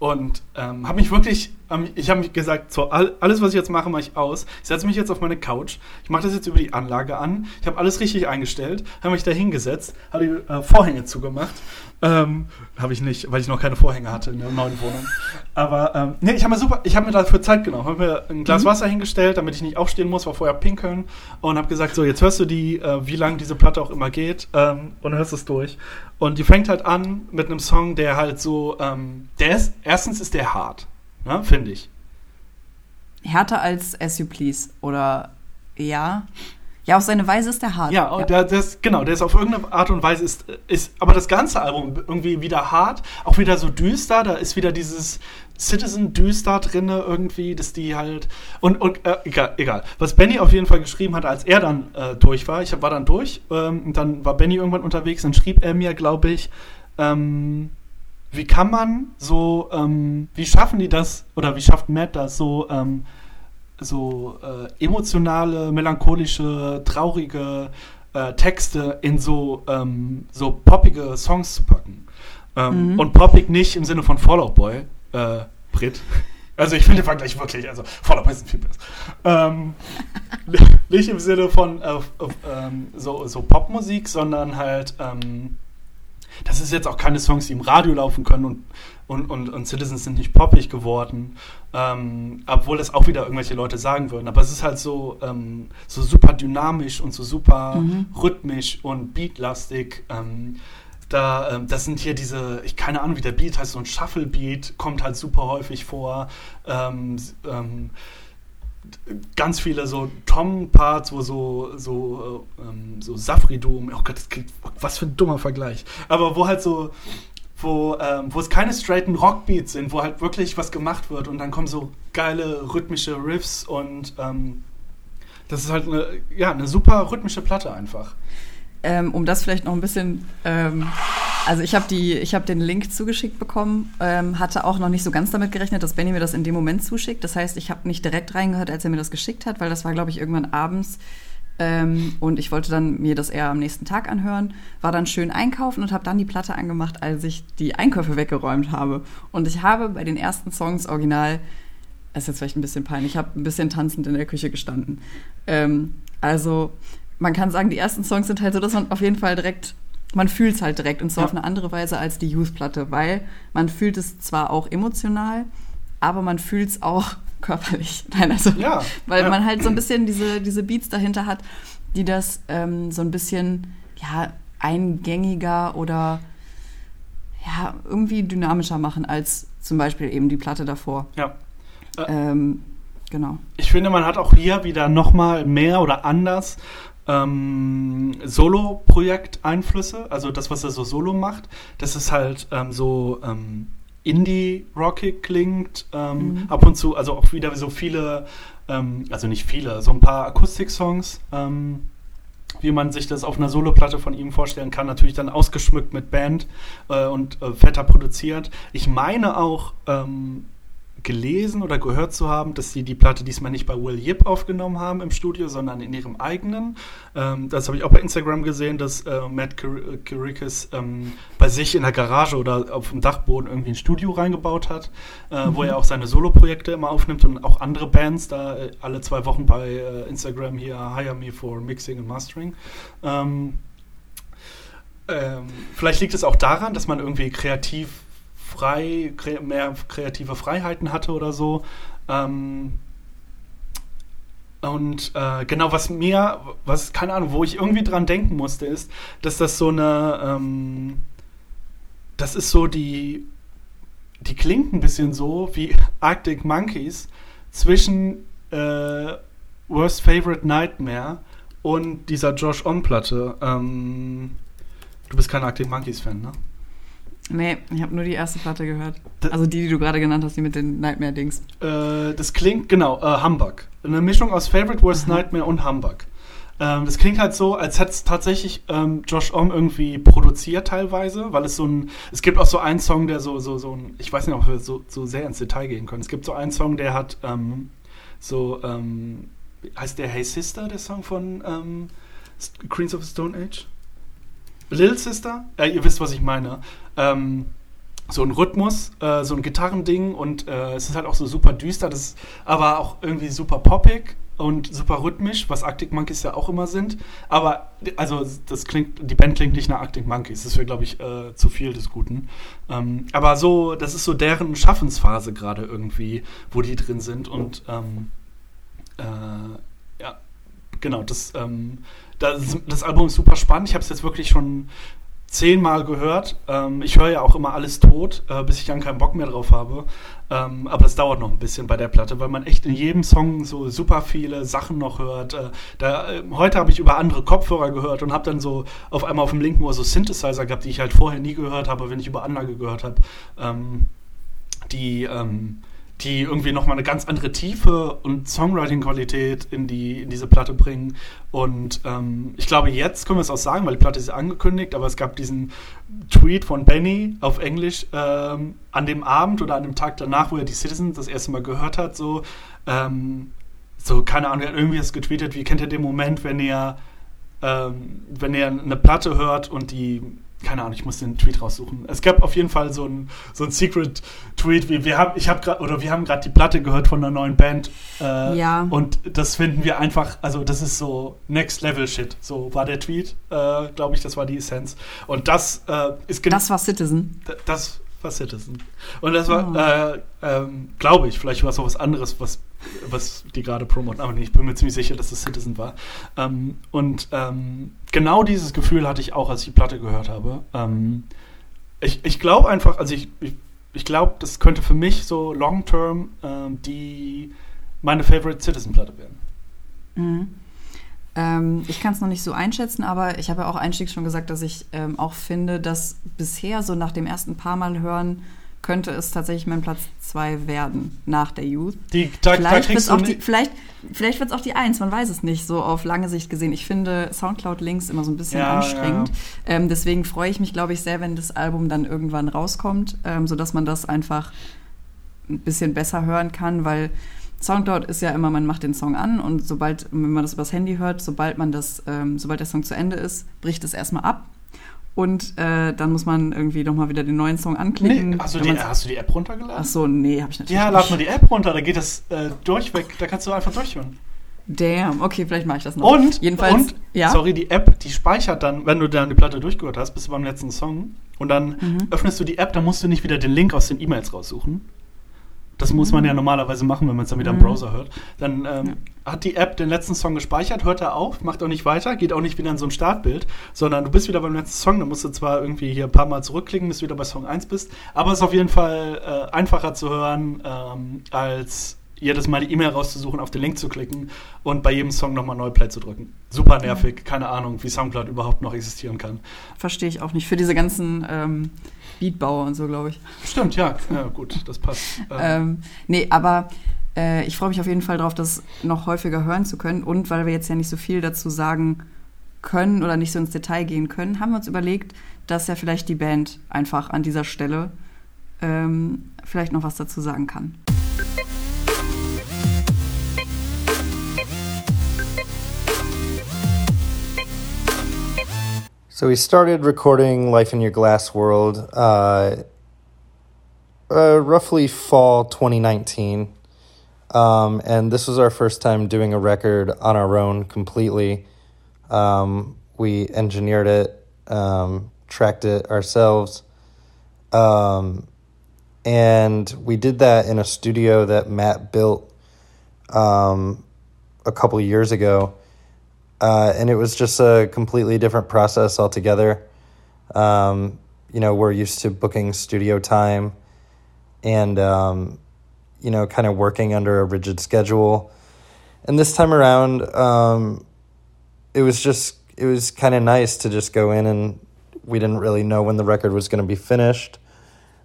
und ähm, habe mich wirklich, ähm, ich habe mich gesagt, so, all, alles, was ich jetzt mache, mache ich aus. Ich setze mich jetzt auf meine Couch. Ich mache das jetzt über die Anlage an. Ich habe alles richtig eingestellt, habe mich da hingesetzt, habe die äh, Vorhänge zugemacht. Ähm, habe ich nicht, weil ich noch keine Vorhänge hatte in der neuen Wohnung. Aber ähm, nee, ich habe mir super, ich habe mir dafür Zeit genommen, habe mir ein Glas mhm. Wasser hingestellt, damit ich nicht aufstehen muss, war vorher pinkeln und habe gesagt, so jetzt hörst du die, äh, wie lange diese Platte auch immer geht ähm, und hörst es durch. Und die fängt halt an mit einem Song, der halt so, ähm, der ist, erstens ist der hart, ne, finde ich. Härter als As You Please, oder ja? Ja, auf seine Weise ist der hart. Ja, ja. Der, ist, genau, der ist auf irgendeine Art und Weise ist, ist, aber das ganze Album irgendwie wieder hart, auch wieder so düster, da ist wieder dieses Citizen-Düster drin irgendwie, dass die halt, und, und äh, egal, egal, was Benny auf jeden Fall geschrieben hat, als er dann äh, durch war, ich war dann durch, ähm, dann war Benny irgendwann unterwegs, dann schrieb er mir, glaube ich, ähm, wie kann man so, ähm, wie schaffen die das, oder wie schafft Matt das so, ähm, so äh, emotionale, melancholische, traurige äh, Texte in so, ähm, so poppige Songs zu packen. Ähm, mhm. Und poppig nicht im Sinne von Fallout Boy, äh, Brit. Also ich finde den Vergleich wirklich, also Fallout Boy ist ein viel besser. Ähm, nicht im Sinne von äh, ähm, so, so Popmusik, sondern halt, das ist jetzt auch keine Songs, die im Radio laufen können und und, und, und Citizens sind nicht poppig geworden, ähm, obwohl das auch wieder irgendwelche Leute sagen würden. Aber es ist halt so, ähm, so super dynamisch und so super mhm. rhythmisch und beatlastig. Ähm, da, ähm, das sind hier diese, ich keine Ahnung, wie der Beat heißt, so ein Shuffle-Beat kommt halt super häufig vor. Ähm, ähm, ganz viele so Tom-Parts, wo so, so, ähm, so Safri-Dom, oh Gott, das klingt, was für ein dummer Vergleich, aber wo halt so, wo, ähm, wo es keine straighten Rockbeats sind, wo halt wirklich was gemacht wird und dann kommen so geile rhythmische Riffs und ähm, das ist halt eine, ja, eine super rhythmische Platte einfach. Ähm, um das vielleicht noch ein bisschen, ähm, also ich habe habe den Link zugeschickt bekommen, ähm, hatte auch noch nicht so ganz damit gerechnet, dass Benny mir das in dem Moment zuschickt. Das heißt, ich habe nicht direkt reingehört, als er mir das geschickt hat, weil das war, glaube ich, irgendwann abends ähm, und ich wollte dann mir das eher am nächsten Tag anhören, war dann schön einkaufen und habe dann die Platte angemacht, als ich die Einkäufe weggeräumt habe. Und ich habe bei den ersten Songs original, das ist jetzt vielleicht ein bisschen peinlich, ich habe ein bisschen tanzend in der Küche gestanden. Ähm, also man kann sagen, die ersten Songs sind halt so, dass man auf jeden Fall direkt man fühlt es halt direkt und zwar ja. auf eine andere Weise als die Youth-Platte, weil man fühlt es zwar auch emotional, aber man fühlt es auch körperlich. Nein, also, Ja, weil man halt so ein bisschen diese, diese Beats dahinter hat, die das ähm, so ein bisschen, ja, eingängiger oder ja, irgendwie dynamischer machen als zum Beispiel eben die Platte davor. Ja. Äh. Ähm, genau. Ich finde, man hat auch hier wieder nochmal mehr oder anders ähm, Solo-Projekt-Einflüsse. Also das, was er so solo macht, das ist halt ähm, so ähm, Indie-Rockig klingt. Ähm, Mhm. Ab und zu, also auch wieder so viele, ähm, also nicht viele, so ein paar Akustik-Songs. Ähm, wie man sich das auf einer Soloplatte von ihm vorstellen kann, natürlich dann ausgeschmückt mit Band äh, und äh, fetter produziert. Ich meine auch ähm, gelesen oder gehört zu haben, dass sie die Platte diesmal nicht bei Will Yip aufgenommen haben im Studio, sondern in ihrem eigenen. Ähm, das habe ich auch bei Instagram gesehen, dass äh, Matt Kir- Kirikis ähm, bei sich in der Garage oder auf dem Dachboden irgendwie ein Studio reingebaut hat, äh, wo er auch seine Soloprojekte immer aufnimmt und auch andere Bands da äh, alle zwei Wochen bei äh, Instagram hier Hire Me for Mixing and Mastering. Ähm, ähm, vielleicht liegt es auch daran, dass man irgendwie kreativ frei, kre mehr kreative Freiheiten hatte oder so. Ähm, und äh, genau, was mir, was, keine Ahnung, wo ich irgendwie dran denken musste, ist, dass das so eine, ähm, das ist so die, die klingt ein bisschen so wie Arctic Monkeys zwischen äh, Worst Favorite Nightmare und dieser Josh On-Platte. Ähm, du bist kein Arctic Monkeys-Fan, ne? Nee, ich habe nur die erste Platte gehört. Da- Also die, die du gerade genannt hast, die mit den Nightmare-Dings. Äh, das klingt, genau, äh, Humbug. Eine Mischung aus Favorite Worst Aha. Nightmare und Humbug. Ähm, das klingt halt so, als hätte es tatsächlich ähm, Josh Om irgendwie produziert teilweise, weil es so ein, es gibt auch so einen Song, der so, so, so ein, ich weiß nicht, ob wir so, so sehr ins Detail gehen können. Es gibt so einen Song, der hat ähm, so, ähm, heißt der Hey Sister, der Song von ähm, Queens of the Stone Age? Lil Sister? Ja, ihr wisst, was ich meine. Ähm, so ein Rhythmus, äh, so ein Gitarrending und äh, es ist halt auch so super düster, das ist aber auch irgendwie super poppig und super rhythmisch, was Arctic Monkeys ja auch immer sind. Aber also das klingt, die Band klingt nicht nach Arctic Monkeys, das wäre glaube ich äh, zu viel des Guten. Ähm, aber so, das ist so deren Schaffensphase gerade irgendwie, wo die drin sind und ähm, äh, ja, genau, das, ähm, das, das Album ist super spannend. Ich habe es jetzt wirklich schon zehnmal gehört. Ähm, ich höre ja auch immer alles tot, äh, bis ich dann keinen Bock mehr drauf habe. Ähm, aber das dauert noch ein bisschen bei der Platte, weil man echt in jedem Song so super viele Sachen noch hört. Äh, da, äh, heute habe ich über andere Kopfhörer gehört und habe dann so auf einmal auf dem linken Ohr so Synthesizer gehabt, die ich halt vorher nie gehört habe, wenn ich über Anlage gehört habe. Ähm, die, ähm, die irgendwie nochmal eine ganz andere Tiefe und Songwriting-Qualität in, die, in diese Platte bringen. Und ähm, ich glaube, jetzt können wir es auch sagen, weil die Platte ist ja angekündigt, aber es gab diesen Tweet von Benny auf Englisch ähm, an dem Abend oder an dem Tag danach, wo er die Citizen das erste Mal gehört hat, so, ähm, so keine Ahnung, er hat irgendwie das getweetet, wie kennt ihr den Moment, wenn ihr, ähm, wenn ihr eine Platte hört und die keine Ahnung, ich muss den Tweet raussuchen. Es gab auf jeden Fall so ein, so ein Secret-Tweet, wie wir haben, ich habe gerade, oder wir haben gerade die Platte gehört von einer neuen Band. Äh, Ja. Und das finden wir einfach, also das ist so Next-Level-Shit. So war der Tweet, äh, glaube ich, das war die Essenz. Und das äh, ist genau Das war Citizen. Das war Citizen. Und das war, äh, ähm, glaube ich, vielleicht war es auch was anderes, was, was die gerade promoten, aber nee, ich bin mir ziemlich sicher, dass es Citizen war. Ähm, und ähm, genau dieses Gefühl hatte ich auch, als ich die Platte gehört habe. Ähm, ich ich glaube einfach, also ich, ich, ich glaube, das könnte für mich so long-term ähm, die meine Favorite Citizen-Platte werden. Mhm. Ähm, ich kann es noch nicht so einschätzen, aber ich habe ja auch einstiegs schon gesagt, dass ich ähm, auch finde, dass bisher so nach dem ersten paar Mal hören könnte es tatsächlich mein Platz 2 werden nach der Youth. Die, da, da Vielleicht wird es du auch, die, vielleicht, vielleicht wird's auch die Eins, man weiß es nicht, so auf lange Sicht gesehen. Ich finde Soundcloud-Links immer so ein bisschen Ja, anstrengend. ja. Ähm, deswegen freue ich mich, glaube ich, sehr, wenn das Album dann irgendwann rauskommt, ähm, sodass man das einfach ein bisschen besser hören kann, weil Soundcloud ist ja immer, man macht den Song an und sobald, wenn man das übers Handy hört, sobald man das, ähm, sobald der Song zu Ende ist, bricht es erstmal ab. Und äh, dann muss man irgendwie nochmal wieder den neuen Song anklicken. Nee, hast, du die, hast du die App runtergeladen? Ach so, nee, habe ich natürlich ja, nicht. lad mal die App runter, da geht das äh, durchweg, da kannst du einfach durchhören. Damn, okay, vielleicht mache ich das noch. Und, jedenfalls, und ja. sorry, die App, die speichert dann, wenn du dann die Platte durchgehört hast, bist du beim letzten Song und dann Mhm. öffnest du die App, dann musst du nicht wieder den Link aus den E-Mails raussuchen. Das muss man ja normalerweise machen, wenn man es dann wieder im Browser hört, dann ähm, hat die App den letzten Song gespeichert, hört er auf, macht auch nicht weiter, geht auch nicht wieder in so ein Startbild, sondern du bist wieder beim letzten Song, dann musst du zwar irgendwie hier ein paar Mal zurückklicken, bis du wieder bei Song 1 bist, aber es ist auf jeden Fall äh, einfacher zu hören, ähm, als jedes Mal die E-Mail rauszusuchen, auf den Link zu klicken und bei jedem Song nochmal Neuplay zu drücken. Super nervig, keine Ahnung, wie Soundcloud überhaupt noch existieren kann. Verstehe ich auch nicht. Für diese ganzen ähm, Beatbauer und so, glaube ich. Stimmt, ja, ja, gut, das passt. Ähm, ähm nee, aber äh, ich freue mich auf jeden Fall darauf, das noch häufiger hören zu können. Und weil wir jetzt ja nicht so viel dazu sagen können oder nicht so ins Detail gehen können, haben wir uns überlegt, dass ja vielleicht die Band einfach an dieser Stelle ähm, vielleicht noch was dazu sagen kann. So we started recording Life in Your Glass World uh, uh, roughly fall 2019. Um, and this was our first time doing a record on our own completely. Um, we engineered it, um, tracked it ourselves. Um, and we did that in a studio that Matt built um, a couple years ago uh, and it was just a completely different process altogether. Um, you know, we're used to booking studio time and, um, you know, kind of working under a rigid schedule. And this time around, um, it was just, it was kind of nice to just go in and we didn't really know when the record was going to be finished.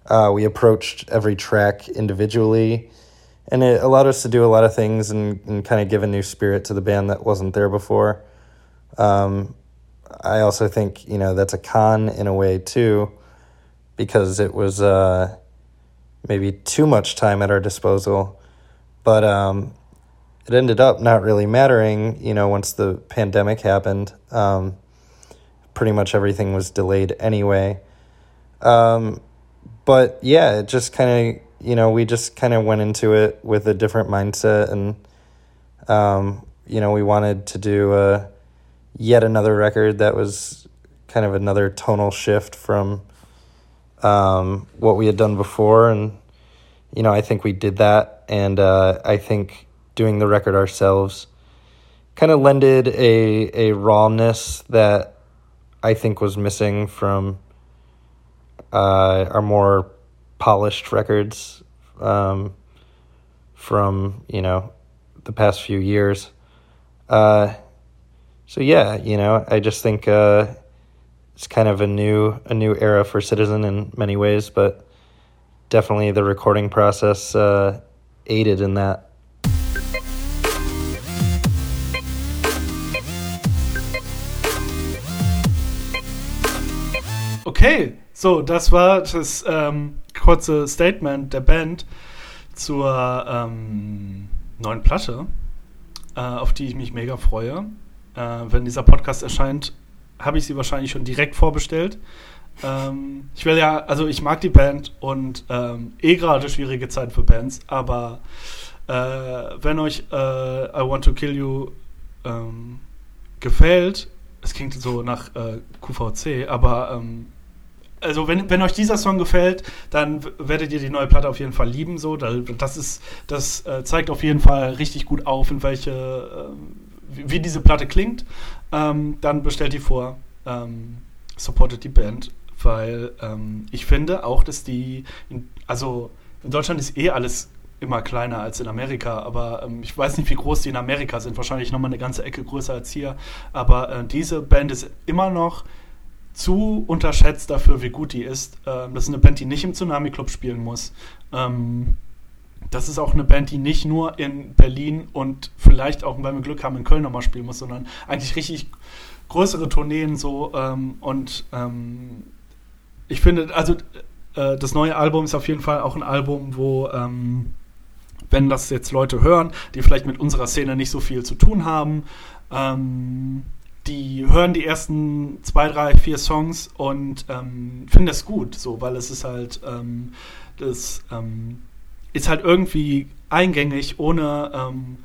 Uh, we approached every track individually and it allowed us to do a lot of things and, and kind of give a new spirit to the band that wasn't there before. Um, I also think you know that's a con in a way too, because it was uh, maybe too much time at our disposal, but um, it ended up not really mattering. You know, once the pandemic happened, um, pretty much everything was delayed anyway. Um, but yeah, it just kind of you know, we just kind of went into it with a different mindset, and um, you know, we wanted to do a yet another record that was kind of another tonal shift from um, what we had done before, and you know, I think we did that, and uh, I think doing the record ourselves kind of lended a a rawness that I think was missing from uh, our more polished records um, from you know the past few years. Uh, so yeah, you know, I just think uh, it's kind of a new a new era for Citizen in many ways, but definitely the recording process uh, aided in that. Okay, so das war das ähm, kurze Statement der Band zur ähm, neuen Platte, äh, auf die ich mich mega freue. Äh, wenn dieser Podcast erscheint, habe ich sie wahrscheinlich schon direkt vorbestellt. Ähm, ich will ja, also ich mag die Band und ähm, eh gerade schwierige Zeit für Bands, aber äh, wenn euch äh, I Want to Kill You ähm, gefällt, es klingt so nach äh, QVC, aber ähm, also wenn, wenn euch dieser Song gefällt, dann werdet ihr die neue Platte auf jeden Fall lieben. So, das ist, das äh, zeigt auf jeden Fall richtig gut auf, in welche, äh, wie, diese Platte klingt. Ähm, dann bestellt die vor, ähm, supportet die Band, weil ähm, ich finde auch, dass die, in, also in Deutschland ist eh alles immer kleiner als in Amerika, aber ähm, ich weiß nicht, wie groß die in Amerika sind. Wahrscheinlich nochmal eine ganze Ecke größer als hier. Aber äh, diese Band ist immer noch zu unterschätzt dafür, wie gut die ist. Ähm, das ist eine Band, die nicht im Tsunami Club spielen muss. Ähm, das ist auch eine Band, die nicht nur in Berlin und vielleicht auch, wenn wir Glück haben, in Köln nochmal spielen muss, sondern eigentlich richtig größere Tourneen so. Ähm, und ähm, ich finde, also äh, das neue Album ist auf jeden Fall auch ein Album, wo ähm, wenn das jetzt Leute hören, die vielleicht mit unserer Szene nicht so viel zu tun haben, ähm, die hören die ersten zwei, drei, vier Songs und ähm, finden das gut, so, weil es ist halt, ähm, das ist halt irgendwie eingängig, ohne ähm,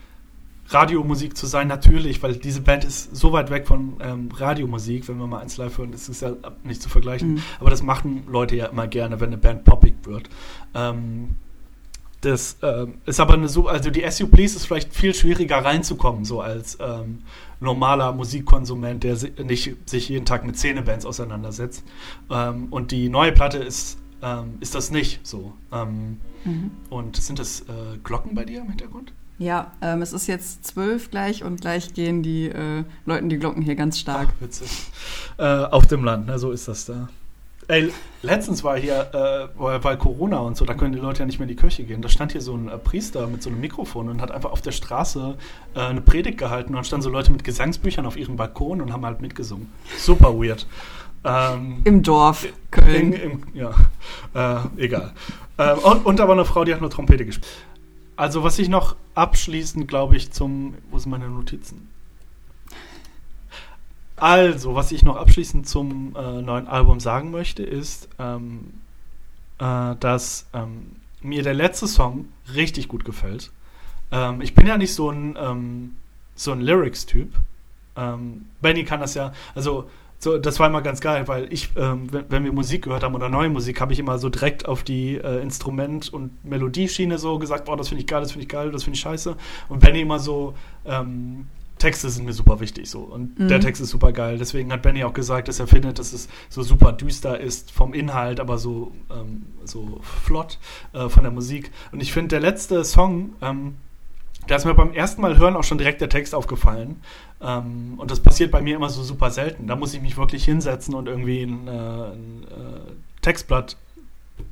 Radiomusik zu sein, natürlich, weil diese Band ist so weit weg von ähm, Radiomusik, wenn wir mal eins live hören, das ist ja nicht zu vergleichen. Mhm. Aber das machen Leute ja immer gerne, wenn eine Band poppig wird. Ähm, das ähm, ist aber eine so, also die SU Please ist vielleicht viel schwieriger reinzukommen, so als ähm, normaler Musikkonsument, der si nicht sich jeden Tag mit Szenebands auseinandersetzt. Ähm, und die neue Platte ist, ähm, ist das nicht so. Ähm, mhm. Und sind das äh, Glocken bei dir im Hintergrund? Ja, ähm, es ist jetzt zwölf gleich und gleich gehen die äh, Leuten die Glocken hier ganz stark. Ach, witzig. Äh, auf dem Land, ne? so ist das da. Ey, letztens war hier, äh, weil Corona und so, da können die Leute ja nicht mehr in die Kirche gehen. Da stand hier so ein äh, Priester mit so einem Mikrofon und hat einfach auf der Straße äh, eine Predigt gehalten. Und dann standen so Leute mit Gesangsbüchern auf ihrem Balkon und haben halt mitgesungen. Super weird. Ähm, Im Dorf, Köln. In, in, ja, äh, egal. Äh, und, und war eine Frau, die hat nur Trompete gespielt. Also, was ich noch abschließend, glaube ich, zum. Wo sind meine Notizen? Also, was ich noch abschließend zum äh, neuen Album sagen möchte, ist, ähm, äh, dass ähm, mir der letzte Song richtig gut gefällt. Ähm, ich bin ja nicht so ein, ähm, so ein Lyrics-Typ. Ähm, Benny kann das ja, also so, das war immer ganz geil, weil ich, ähm, wenn, wenn, wir Musik gehört haben oder neue Musik, habe ich immer so direkt auf die äh, Instrument- und Melodieschiene so gesagt, boah, das finde ich geil, das finde ich geil, das finde ich scheiße. Und Benny immer so, ähm, Texte sind mir super wichtig so und mhm. der Text ist super geil. Deswegen hat Benny auch gesagt, dass er findet, dass es so super düster ist vom Inhalt, aber so, ähm, so flott äh, von der Musik. Und ich finde, der letzte Song, ähm, da ist mir beim ersten Mal hören auch schon direkt der Text aufgefallen. Ähm, und das passiert bei mir immer so super selten. Da muss ich mich wirklich hinsetzen und irgendwie ein, äh, ein äh, Textblatt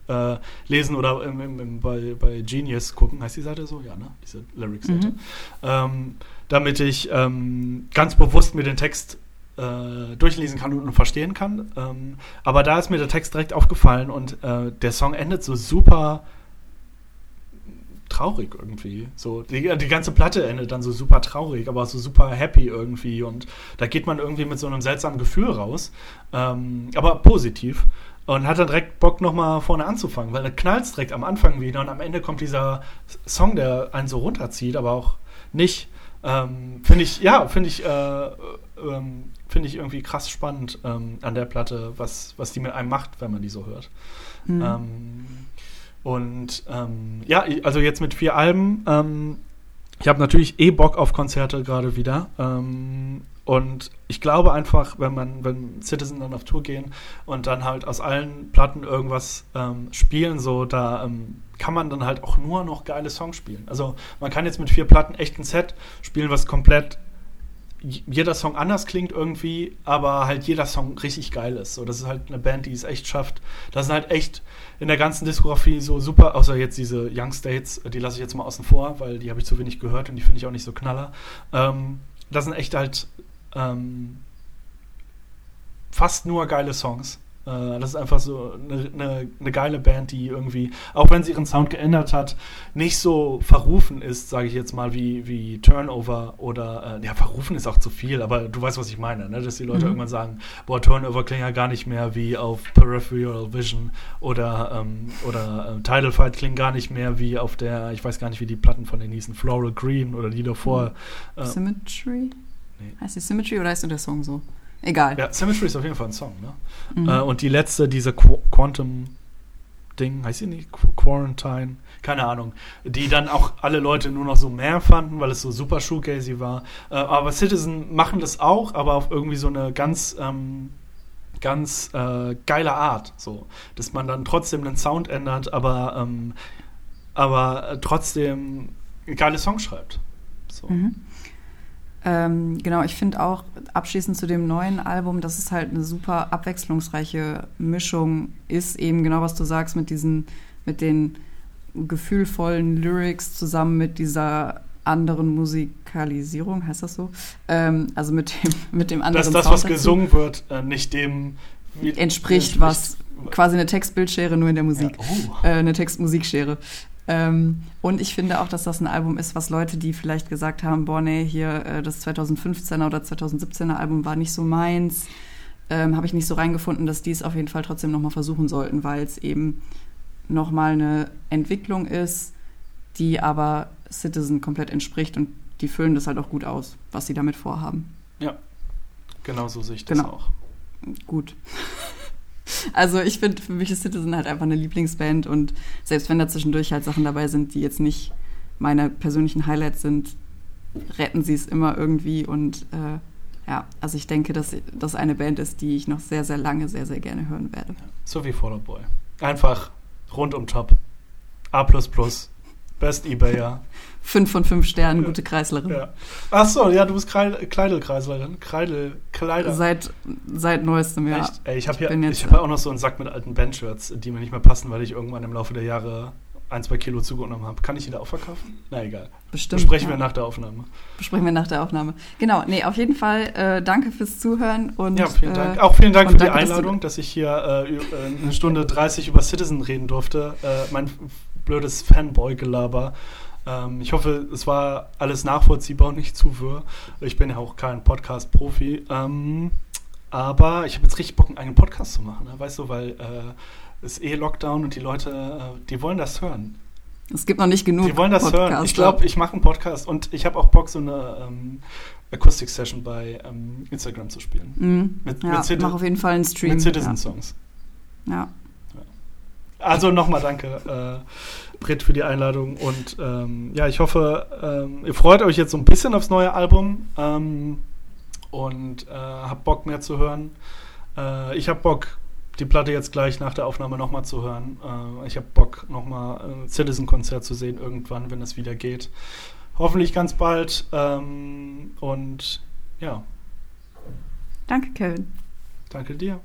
äh, lesen oder im, im, im, bei, bei Genius gucken. Heißt die Seite so? Ja, ne? Diese Lyrics-Seite. Mhm. Ähm, damit ich ähm, ganz bewusst mir den Text äh, durchlesen kann und verstehen kann. Ähm, aber da ist mir der Text direkt aufgefallen und äh, der Song endet so super traurig irgendwie. So, die, die ganze Platte endet dann so super traurig, aber so super happy irgendwie. Und da geht man irgendwie mit so einem seltsamen Gefühl raus. Ähm, aber positiv. Und hat dann direkt Bock, nochmal vorne anzufangen, weil er knallt direkt am Anfang wieder und am Ende kommt dieser Song, der einen so runterzieht, aber auch nicht. Ähm, finde ich, ja, finde ich, äh, ähm, finde ich irgendwie krass spannend ähm, an der Platte, was, was die mit einem macht, wenn man die so hört. Mhm. Ähm, und ähm, ja, also jetzt mit vier Alben. Ähm, ich habe natürlich eh Bock auf Konzerte gerade wieder. und ich glaube einfach, wenn man, wenn Citizen dann auf Tour gehen und dann halt aus allen Platten irgendwas spielen, so da kann man dann halt auch nur noch geile Songs spielen. Also man kann jetzt mit vier Platten echt ein Set spielen, was komplett jeder Song anders klingt irgendwie, aber halt jeder Song richtig geil ist. So, das ist halt eine Band, die es echt schafft. Das sind halt echt in der ganzen Diskografie so super, außer jetzt diese Young States, die lasse ich jetzt mal außen vor, weil die habe ich zu wenig gehört und die finde ich auch nicht so knaller. Ähm, das sind echt halt ähm, fast nur geile Songs. Äh, das ist einfach so eine, eine, eine, geile Band, die irgendwie, auch wenn sie ihren Sound geändert hat, nicht so verrufen ist, sage ich jetzt mal, wie, wie Turnover oder, äh, ja, verrufen ist auch zu viel, aber du weißt, was ich meine, ne? dass die Leute mhm. irgendwann sagen, boah, Turnover klingt ja gar nicht mehr wie auf Peripheral Vision oder, ähm, oder äh, Tidal Fight klingt gar nicht mehr wie auf der, ich weiß gar nicht, wie die Platten von den hießen, Floral Green oder die davor. Mhm. Äh, Symmetry? Nee. Heißt die Symmetry oder heißt der Song so? Egal. Ja, Symmetry ist auf jeden Fall ein Song, ne? Mhm. Äh, und die letzte, diese Qu Quantum Ding, heißt sie nicht? Qu Quarantine, keine Ahnung. Die dann auch alle Leute nur noch so mehr fanden, weil es so super shoegazy war. Äh, aber Citizen machen das auch, aber auf irgendwie so eine ganz, ähm, ganz äh, geile Art. So, dass man dann trotzdem den Sound ändert, aber, ähm, aber trotzdem geile Songs schreibt. So. Mhm. Ähm, genau, ich finde auch abschließend zu dem neuen Album, dass es halt eine super abwechslungsreiche Mischung ist, eben genau was du sagst mit diesen, mit den gefühlvollen Lyrics zusammen mit dieser anderen Musikalisierung, heißt das so? Ähm, also mit dem, mit dem anderen. Dass das, was gesungen wird, äh, nicht dem entspricht, entspricht, was quasi eine Textbildschere nur in der Musik. Ja, oh. äh, eine Textmusikschere. Ähm, und ich finde auch, dass das ein Album ist, was Leute, die vielleicht gesagt haben, boah, nee, hier äh, das 2015er oder 2017er Album war nicht so meins, ähm, habe ich nicht so reingefunden, dass die es auf jeden Fall trotzdem nochmal versuchen sollten, weil es eben nochmal eine Entwicklung ist, die aber Citizen komplett entspricht und die füllen das halt auch gut aus, was sie damit vorhaben. Ja, genau so sehe ich das genau. auch. Gut. Also ich finde, für mich ist Citizen halt einfach eine Lieblingsband und selbst wenn da zwischendurch halt Sachen dabei sind, die jetzt nicht meine persönlichen Highlights sind, retten sie es immer irgendwie und äh, ja, also ich denke, dass das eine Band ist, die ich noch sehr, sehr lange, sehr, sehr gerne hören werde. So wie Fall Out Boy. Einfach rundum top. A++. Best Ebayer. Fünf von fünf Sternen, gute Kreislerin. Ja. Achso, ja, du bist Kleidelkreislerin. Kreidel, Kleider. Seit, seit neuestem, ja. Echt? Ey, ich habe ja, hab ja auch noch so einen Sack mit alten Bandshirts, die mir nicht mehr passen, weil ich irgendwann im Laufe der Jahre ein, zwei Kilo zugenommen habe. Kann ich die da auch verkaufen? Na egal. Bestimmt. Besprechen ja. wir nach der Aufnahme. Besprechen wir nach der Aufnahme. Genau, nee, auf jeden Fall äh, danke fürs Zuhören und. Ja, vielen Dank. Äh, auch vielen Dank für die Einladung, dass, dass ich hier äh, äh eine Stunde 30 über Citizen reden durfte. Äh, mein blödes Fanboy-Gelaber. Ähm, ich hoffe, es war alles nachvollziehbar und nicht zu wirr. Ich bin ja auch kein Podcast-Profi. Ähm, aber ich habe jetzt richtig Bock, einen eigenen Podcast zu machen. Ne? Weißt du, weil äh, es ist eh Lockdown und die Leute, äh, die wollen das hören. Es gibt noch nicht genug. Die wollen das Podcaster. hören. Ich glaube, ich mache einen Podcast und ich habe auch Bock, so eine ähm, Akustik-Session bei ähm, Instagram zu spielen. Mhm. Mit, ja, mit mach auf jeden Fall einen Stream. Mit Citizen-Songs. Ja. ja. Also nochmal danke, äh, Britt, für die Einladung. Und ähm, ja, ich hoffe, ähm, ihr freut euch jetzt so ein bisschen aufs neue Album ähm, und äh, habt Bock mehr zu hören. Äh, ich habe Bock, die Platte jetzt gleich nach der Aufnahme nochmal zu hören. Äh, ich habe Bock, nochmal ein Citizen-Konzert zu sehen, irgendwann, wenn es wieder geht. Hoffentlich ganz bald. Ähm, und ja. Danke, Kevin. Danke dir.